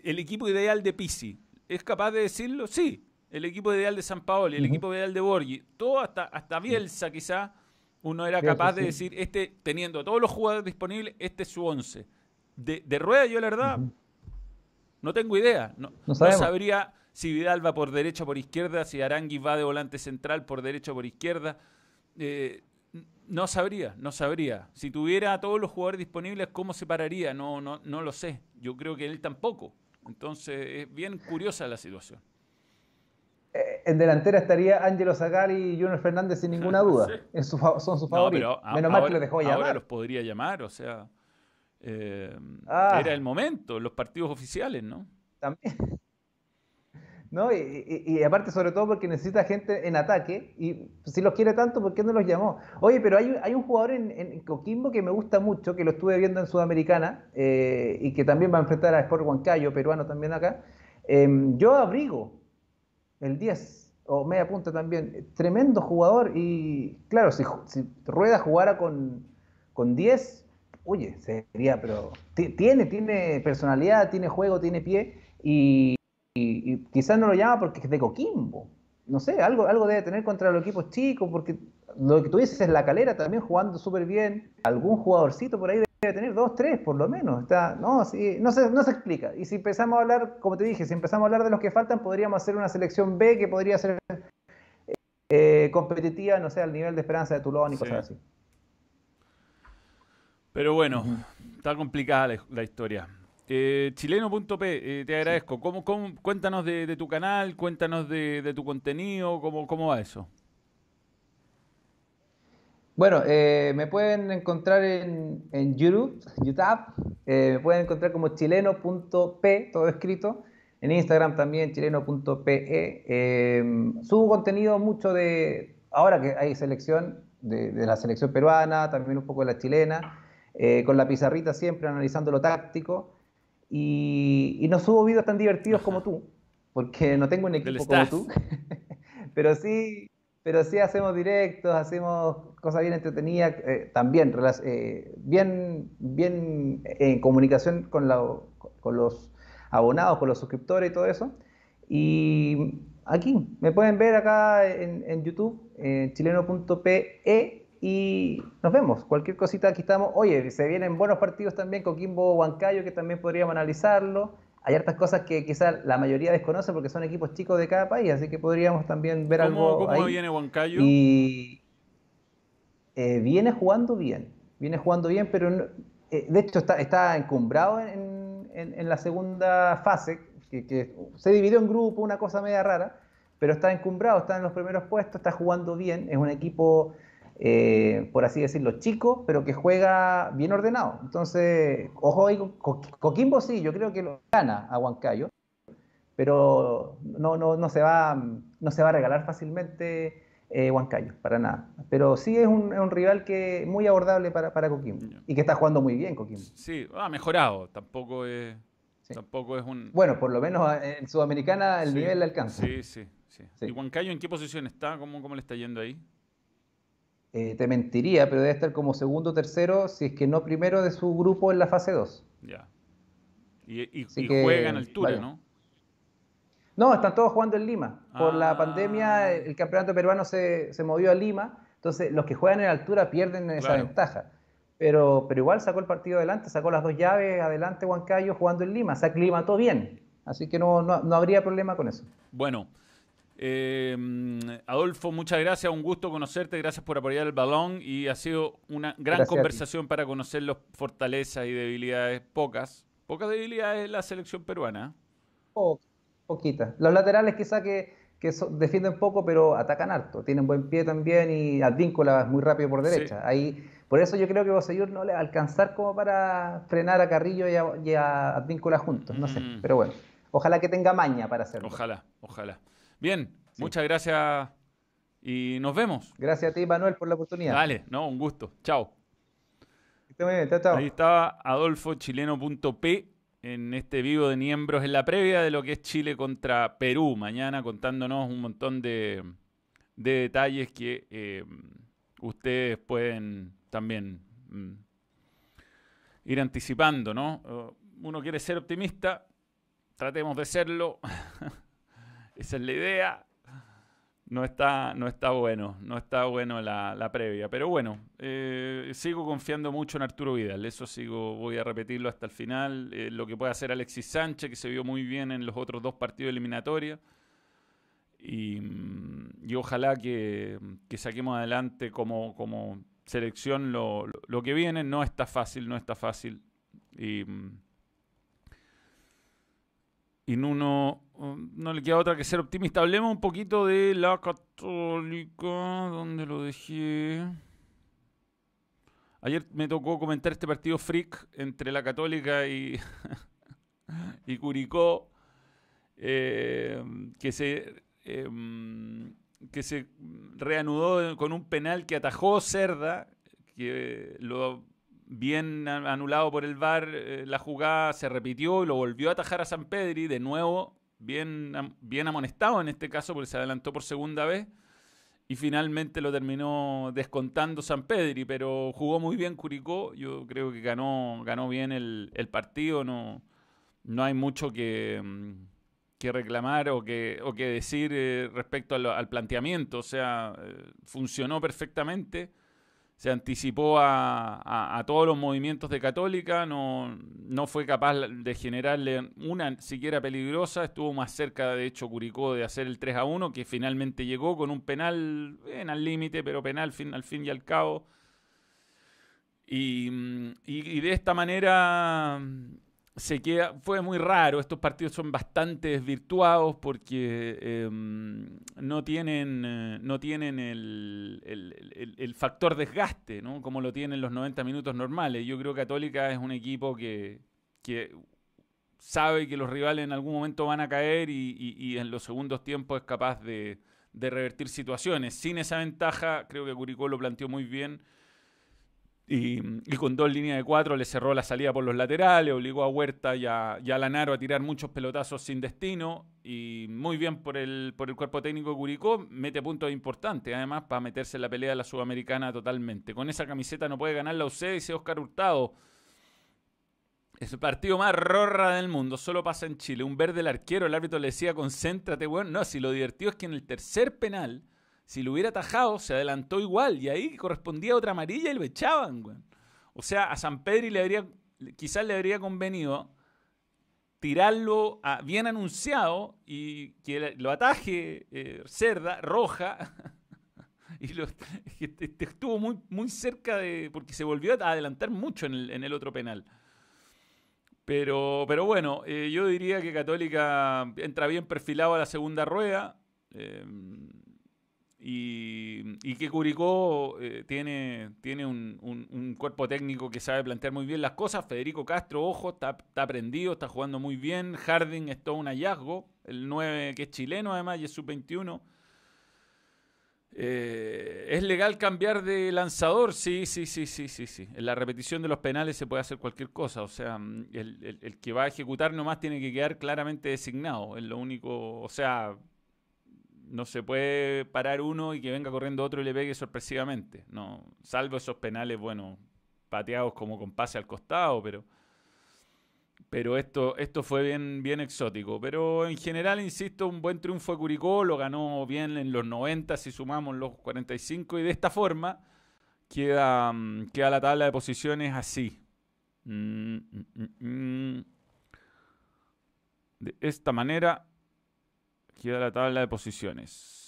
el equipo ideal de Pisi, ¿Es capaz de decirlo? Sí. El equipo ideal de San Paolo, el equipo ideal de Borghi, todo hasta, hasta Bielsa quizá, uno era capaz de decir, este, teniendo todos los jugadores disponibles, este es su once. De, de Rueda yo la verdad no tengo idea. No, sabría si Vidal va por derecha o por izquierda, si Arangui va de volante central por derecha o por izquierda. Eh, no sabría, no sabría. Si tuviera a todos los jugadores disponibles, ¿cómo se pararía? No, no, no lo sé. Yo creo que él tampoco. Entonces es bien curiosa la situación. Eh, en delantera estaría Ángelo Zagali y Junior Fernández sin ninguna duda. son sus favoritos. Menos mal que los dejó llamar. Ahora los podría llamar, o sea, eh, ah. era el momento, los partidos oficiales, ¿no? También. ¿No? Y, aparte, sobre todo porque necesita gente en ataque, y si los quiere tanto, ¿por qué no los llamó? Oye, pero hay, hay un jugador en, Coquimbo que me gusta mucho, que lo estuve viendo en Sudamericana, eh, y que también va a enfrentar a Sport Huancayo, peruano también acá. Em, yo abrigo el 10, o media punta también, tremendo jugador, y claro, si, si Rueda jugara con, con 10, oye, sería, pero tiene, tiene personalidad, tiene juego, tiene pie, y y, quizás no lo llama porque es de Coquimbo. No sé, algo, algo debe tener contra los equipos chicos, porque lo que tú dices es la calera también jugando súper bien. Algún jugadorcito por ahí debe tener dos, tres por lo menos. Está, no, sí, no, se, no se explica. Y si empezamos a hablar, como te dije, si empezamos a hablar de los que faltan, podríamos hacer una selección B que podría ser eh, competitiva, no sé, al nivel de esperanza de Tulón y cosas así. Pero bueno, está complicada la historia. Eh, chileno.p, eh, te agradezco. ¿Cómo, cuéntanos de, tu canal, cuéntanos de, tu contenido, ¿cómo, cómo va eso? Bueno, eh, me pueden encontrar en, YouTube, YouTube me pueden encontrar como chileno.p, todo escrito. En Instagram también, chileno.pe. subo contenido mucho de, ahora que hay selección, de, de, la selección peruana, también un poco de la chilena, con la pizarrita siempre analizando lo táctico. Y, no subo videos tan divertidos como tú, porque no tengo un equipo como tú. pero sí, pero sí hacemos directos, hacemos cosas bien entretenidas, eh, también eh, bien, bien en comunicación con, con los abonados, con los suscriptores y todo eso. Y aquí, me pueden ver acá en, en YouTube, en chileno.pe y nos vemos. Cualquier cosita aquí estamos. Oye, se vienen buenos partidos también, Coquimbo Huancayo, que también podríamos analizarlo. Hay hartas cosas que quizás la mayoría desconoce porque son equipos chicos de cada país, así que podríamos también ver algo. ¿Cómo viene Huancayo? Y eh, viene jugando bien, viene jugando bien, pero eh, de hecho está, está encumbrado en, en, la segunda fase, que, que, se dividió en grupo, una cosa media rara, pero está encumbrado, está en los primeros puestos, está jugando bien, es un equipo eh, por así decirlo, chico, pero que juega bien ordenado. Entonces, ojo ahí, Coquimbo sí, yo creo que lo gana a Huancayo, pero no, no, no, se, va, no se va a regalar fácilmente eh, Huancayo, para nada. Pero sí es un, es un rival que muy abordable para, para, Coquimbo y que está jugando muy bien Coquimbo. Sí, ha mejorado, tampoco es... Tampoco es un... Bueno, por lo menos en Sudamericana el nivel le alcanza. Sí, sí, sí, ¿Y Huancayo en qué posición está? ¿Cómo, cómo le está yendo ahí? Eh, te mentiría, pero debe estar como segundo o tercero, si es que no primero de su grupo en la fase 2. Ya. Y, juegan altura, ¿no? No, están todos jugando en Lima. Por la Ah. pandemia, el campeonato peruano se, se movió a Lima, entonces los que juegan en altura pierden esa Claro. ventaja. Pero, pero igual sacó el partido adelante, sacó las dos llaves adelante Huancayo jugando en Lima, se aclimató bien. Así que no, no, no habría problema con eso. Bueno, eh, Adolfo, muchas gracias, un gusto conocerte, gracias por apoyar el balón y ha sido una gran Gracias conversación para conocer las fortalezas y debilidades, pocas, pocas debilidades de la selección peruana. Po- poquita. Los laterales quizá que, que so- defienden poco, pero atacan harto. Tienen buen pie también y Advíncula es muy rápido por derecha. Sí. Ahí, por eso yo creo que Bosellur no le va a alcanzar como para frenar a Carrillo y a, y a Advíncula juntos. No sé, Mm. pero bueno. Ojalá que tenga maña para hacerlo. Ojalá, ojalá. Bien, Sí. muchas gracias y nos vemos. Gracias a ti, Manuel, por la oportunidad. Dale, no, un gusto. Chao. Que esté muy bien. Chao, chao. Ahí estaba adolfochileno.p en este vivo de miembros en la previa de lo que es Chile contra Perú mañana, contándonos un montón de, de detalles que eh, ustedes pueden también mm, ir anticipando, ¿no? Uh, Uno quiere ser optimista, tratemos de serlo. Esa es la idea. No está, no está bueno, no está bueno la, la previa. Pero bueno, eh, sigo confiando mucho en Arturo Vidal. Eso sigo, voy a repetirlo hasta el final. Eh, lo que puede hacer Alexis Sánchez, que se vio muy bien en los otros dos partidos eliminatorios. Y, y ojalá que, que saquemos adelante como, como selección lo, lo- que viene. No está fácil, no está fácil. Y, y Nuno no le queda otra que ser optimista. Hablemos un poquito de la Católica. ¿Dónde lo dejé? Ayer me tocó comentar este partido freak entre la Católica y, y Curicó. eh, que se eh, que se reanudó con un penal que atajó Cerda, que lo bien anulado por el VAR, eh, la jugada se repitió y lo volvió a atajar a San Pedri, de nuevo bien, bien amonestado en este caso porque se adelantó por segunda vez y finalmente lo terminó descontando San Pedri, pero jugó muy bien Curicó, yo creo que ganó, ganó bien el, el partido, no, no hay mucho que, mm, que reclamar o que, o que decir eh, respecto al planteamiento, o sea, eh, funcionó perfectamente se anticipó a, a- todos los movimientos de Católica, no, no fue capaz de generarle una siquiera peligrosa, estuvo más cerca de hecho Curicó de hacer el 3 a 1, que finalmente llegó con un penal en al límite, pero penal fin, al fin y al cabo. Y, y- de esta manera se queda, fue muy raro, estos partidos son bastante desvirtuados porque eh, no tienen, eh, no tienen el- el factor desgaste, ¿no? como lo tienen los 90 minutos normales. Yo creo que Católica es un equipo que, que sabe que los rivales en algún momento van a caer y, y- y en los segundos tiempos es capaz de, de revertir situaciones. Sin esa ventaja, creo que Curicó lo planteó muy bien. Y, con dos líneas de cuatro le cerró la salida por los laterales, obligó a Huerta y a, Lanaro a tirar muchos pelotazos sin destino. Y muy bien por el, por el cuerpo técnico de Curicó, mete puntos importantes, además, para meterse en la pelea de la Sudamericana totalmente. Con esa camiseta no puede ganar la UC, dice Oscar Hurtado. Es el partido más rorra del mundo, solo pasa en Chile. Un verde el arquero, el árbitro le decía, concéntrate, bueno. No, si lo divertido es que en el tercer penal, si lo hubiera atajado, se adelantó igual. Y ahí correspondía otra amarilla y lo echaban, weón. O sea, a San Pedri le habría, quizás le habría convenido tirarlo a- bien anunciado y que lo ataje eh, Cerda, Roja. y lo- estuvo muy, muy cerca de. porque se volvió a adelantar mucho en el, en el otro penal. Pero, pero bueno, eh, yo diría que Católica entra bien perfilado a la segunda rueda. eh, y, y que Curicó eh, tiene, tiene un, cuerpo técnico que sabe plantear muy bien las cosas. Federico Castro, ojo, está, aprendido, está jugando muy bien. Harding es todo un hallazgo. El 9 que es chileno además y es sub-21. Eh, ¿Es legal cambiar de lanzador? Sí, sí, sí, sí, sí, sí. En la repetición de los penales se puede hacer cualquier cosa. O sea, el, el- el que va a ejecutar nomás tiene que quedar claramente designado. Es lo único, o sea, no se puede parar uno y que venga corriendo otro y le pegue sorpresivamente. No, salvo esos penales, bueno, pateados como con pase al costado, pero pero esto, esto fue bien, bien exótico. Pero en general, insisto, un buen triunfo de Curicó, lo ganó bien en los 90 si sumamos los 45 y de esta forma queda, mm, queda la tabla de posiciones así. Mm, mm, de esta manera queda la tabla de posiciones.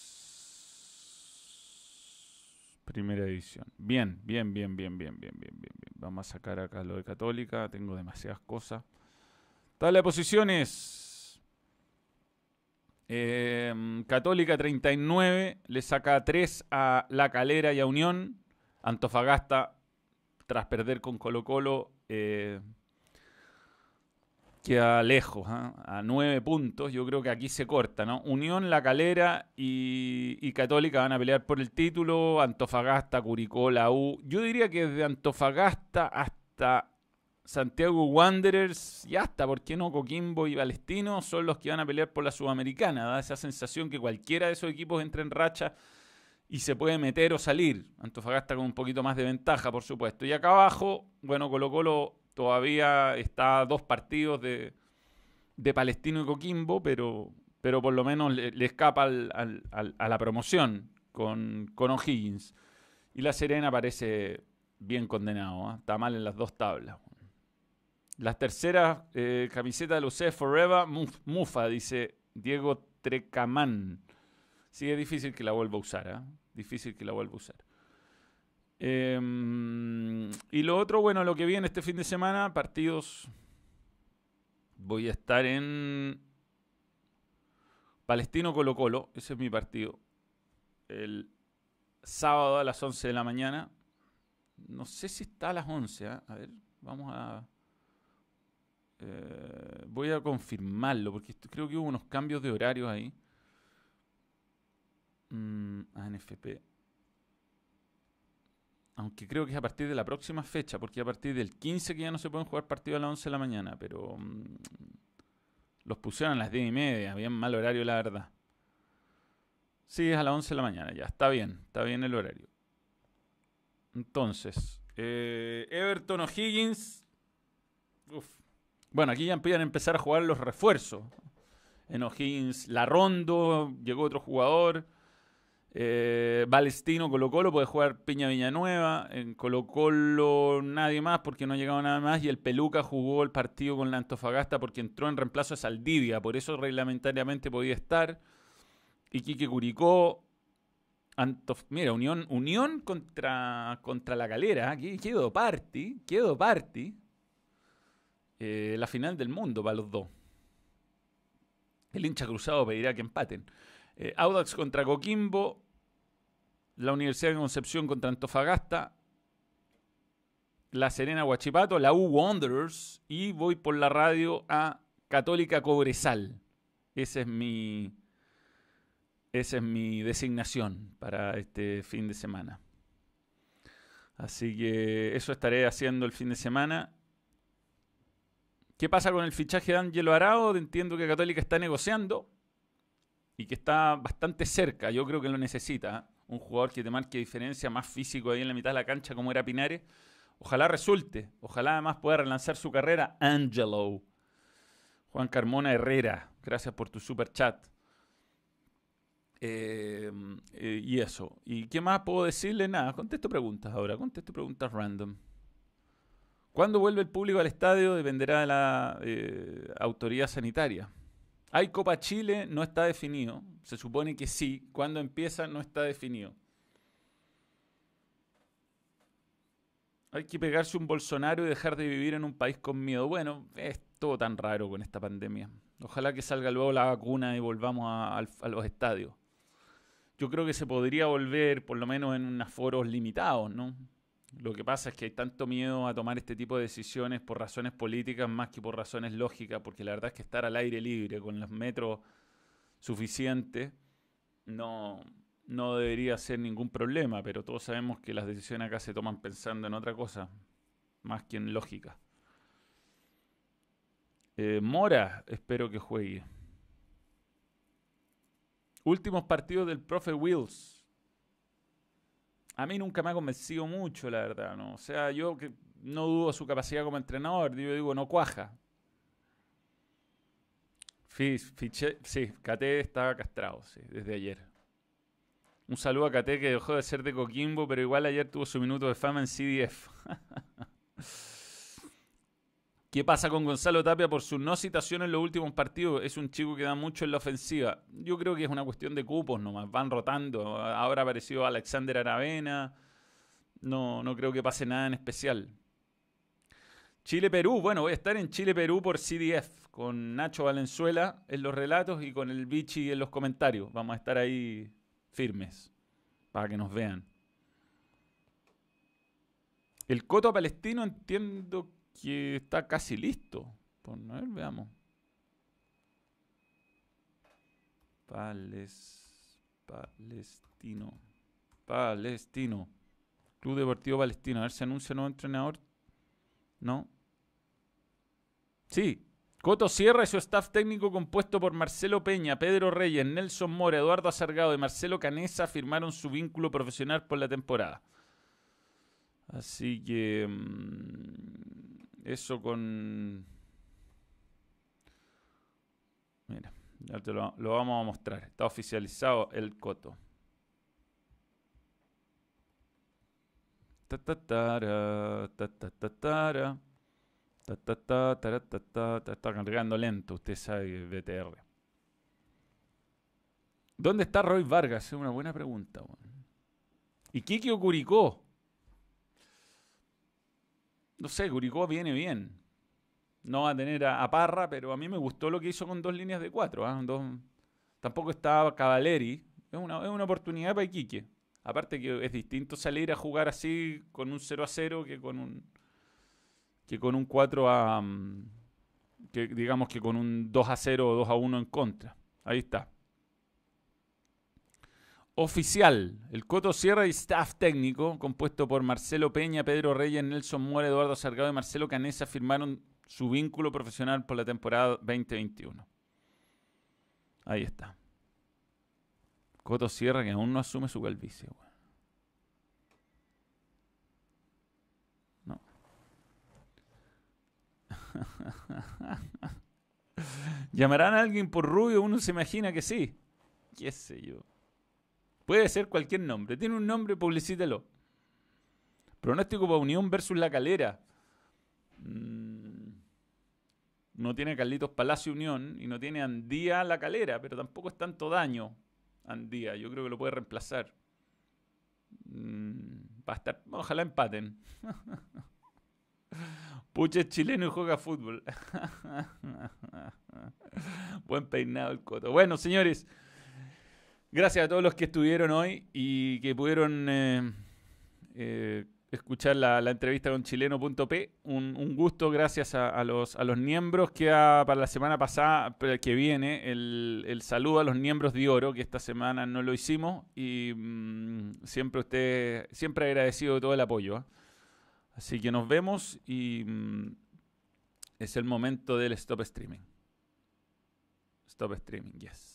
Primera edición. Bien, bien, bien, bien, bien, bien, bien, bien. Vamos a sacar acá lo de Católica. Tengo demasiadas cosas. Tabla de posiciones. Em, Católica 39, le saca 3 a La Calera y a Unión. Antofagasta, tras perder con Colo Colo, eh, queda lejos, ¿ah? a 9 puntos. Yo creo que aquí se corta, ¿no? Unión, La Calera y, y, Católica van a pelear por el título. Antofagasta, Curicó, la U. Yo diría que desde Antofagasta hasta Santiago Wanderers y hasta, ¿por qué no? Coquimbo y Palestino son los que van a pelear por la Sudamericana. Da esa sensación que cualquiera de esos equipos entra en racha y se puede meter o salir. Antofagasta con un poquito más de ventaja, por supuesto. Y acá abajo, bueno, Colo Colo todavía está dos partidos de, Palestino y Coquimbo, pero, pero por lo menos le, escapa a la promoción con, con O'Higgins. Y la Serena parece bien condenado, ¿ah? está mal en las dos tablas. Las terceras eh, camisetas de Lucé Forever, Mufa, dice Diego Trecamán. Sí, es difícil que la vuelva a usar, ¿eh? Difícil que la vuelva a usar. Em, y lo otro, bueno, lo que viene este fin de semana, partidos. Voy a estar en Palestino Colo Colo, ese es mi partido. El sábado a las 11 de la mañana. No sé si está a las 11, ¿eh? a ver, vamos a... Eh, voy a confirmarlo porque creo que hubo unos cambios de horarios ahí. Mm, ANFP. Aunque creo que es a partir de la próxima fecha, porque a partir del 15 que ya no se pueden jugar partidos a las 11 de la mañana, pero mm, los pusieron a las 10 y media, bien mal horario la verdad. Sí, es a las 11 de la mañana, ya, está bien, está bien el horario. Entonces, eh, Everton O'Higgins. Bueno, aquí ya empiezan a empezar a jugar los refuerzos. En O'Higgins, La Rondo, llegó otro jugador. Eh, Balestino, Colo Colo, puede jugar Piña Villanueva. En Colo Colo nadie más porque no ha llegado nada más. Y el Peluca jugó el partido con la Antofagasta porque entró en reemplazo a Saldivia. Por eso reglamentariamente podía estar. Y Quique Curicó. Mira, Unión, Unión contra, contra la Calera. Quedó party. Quedó party. Eh, la final del mundo para los dos. El hincha cruzado pedirá que empaten. Eh, Audax contra Coquimbo. La Universidad de Concepción contra Antofagasta. La Serena Huachipato. La U Wanderers. Y voy por la radio a Católica Cobresal. Esa es mi. Esa es mi designación para este fin de semana. Así que eso estaré haciendo el fin de semana. ¿Qué pasa con el fichaje de Ángelo Arao? Entiendo que Católica está negociando y que está bastante cerca. Yo creo que lo necesita. ¿eh? Un jugador que te marque diferencia, más físico ahí en la mitad de la cancha como era Pinares. Ojalá resulte. Ojalá además pueda relanzar su carrera. Angelo. Juan Carmona Herrera. Gracias por tu super chat. Eh, eh, y eso. ¿Y qué más puedo decirle? Nada, contesto preguntas ahora. Contesto preguntas random. ¿Cuándo vuelve el público al estadio? Dependerá de la eh, autoridad sanitaria. Hay Copa Chile, no está definido. Se supone que sí. Cuando empieza, no está definido. Hay que pegarse un Bolsonaro y dejar de vivir en un país con miedo. Bueno, es todo tan raro con esta pandemia. Ojalá que salga luego la vacuna y volvamos a los estadios. Yo creo que se podría volver, por lo menos en unos foros limitados, ¿no? Lo que pasa es que hay tanto miedo a tomar este tipo de decisiones por razones políticas más que por razones lógicas, porque la verdad es que estar al aire libre con los metros suficientes no, no debería ser ningún problema, pero todos sabemos que las decisiones acá se toman pensando en otra cosa, más que en lógica. Eh, Mora, espero que juegue. Últimos partidos del profe Wills. A mí nunca me ha convencido mucho, la verdad. ¿no? O sea, yo que no dudo su capacidad como entrenador. Yo digo, no cuaja. Fiché, sí, Cate estaba castrado, sí, desde ayer. Un saludo a Cate que dejó de ser de Coquimbo, pero igual ayer tuvo su minuto de fama en CDF. ¿Qué pasa con Gonzalo Tapia por su no citación en los últimos partidos? Es un chico que da mucho en la ofensiva. Yo creo que es una cuestión de cupos nomás. Van rotando. Ahora ha aparecido Alexander Aravena. No, no creo que pase nada en especial. Chile-Perú. Bueno, voy a estar en Chile-Perú por CDF con Nacho Valenzuela en los relatos y con el Bichi en los comentarios. Vamos a estar ahí firmes para que nos vean. El coto palestino entiendo que está casi listo. Por a ver, veamos. Palestino. Palestino. Club Deportivo Palestino. A ver si anuncia nuevo entrenador. No. Sí. Coto Sierra y su staff técnico compuesto por Marcelo Peña, Pedro Reyes, Nelson Mora, Eduardo Azargado y Marcelo Canesa firmaron su vínculo profesional por la temporada. Así que... Mm, eso con... Mira, ya te lo, vamos a mostrar. Está oficializado el coto. Está cargando lento, usted sabe, BTR. ¿Dónde está Roy Vargas? Es una buena pregunta. ¿Y Kiki Curicó? No sé, Curicó viene bien. No va a tener a, Parra, pero a mí me gustó lo que hizo con dos líneas de cuatro. ¿ah? tampoco estaba Cavaleri. Es una, es una oportunidad para Iquique. Aparte que es distinto salir a jugar así con un 0 a 0 que con un que con un 4 a mm, que digamos que con un 2 a 0 o 2 a 1 en contra. Ahí está. Oficial, el Coto Sierra y staff técnico, compuesto por Marcelo Peña, Pedro Reyes, Nelson Mora, Eduardo Salgado y Marcelo Canesa, firmaron su vínculo profesional por la temporada 2021. Ahí está. Coto Sierra que aún no asume su calvicie. No. ¿Llamarán a alguien por rubio? Uno se imagina que sí. ¿Qué sé yo? Puede ser cualquier nombre. Tiene un nombre, publicítelo. Pronóstico para Unión versus La Calera. Mm, no tiene Carlitos Palacio Unión y no tiene Andía La Calera, pero tampoco es tanto daño Andía. Yo creo que lo puede reemplazar. Mm, va a estar. Ojalá empaten. Puche chileno y juega fútbol. Buen peinado el coto. Bueno, señores. Gracias a todos los que estuvieron hoy y que pudieron eh, eh, escuchar la, entrevista con chileno.p. Un, gusto, gracias a, los, a los miembros. Queda para la semana pasada, que viene, el, saludo a los miembros de oro, que esta semana no lo hicimos. Y mm, siempre usted, siempre agradecido de todo el apoyo. ¿ah? Así que nos vemos y mm, es el momento del stop streaming. Stop streaming, yes.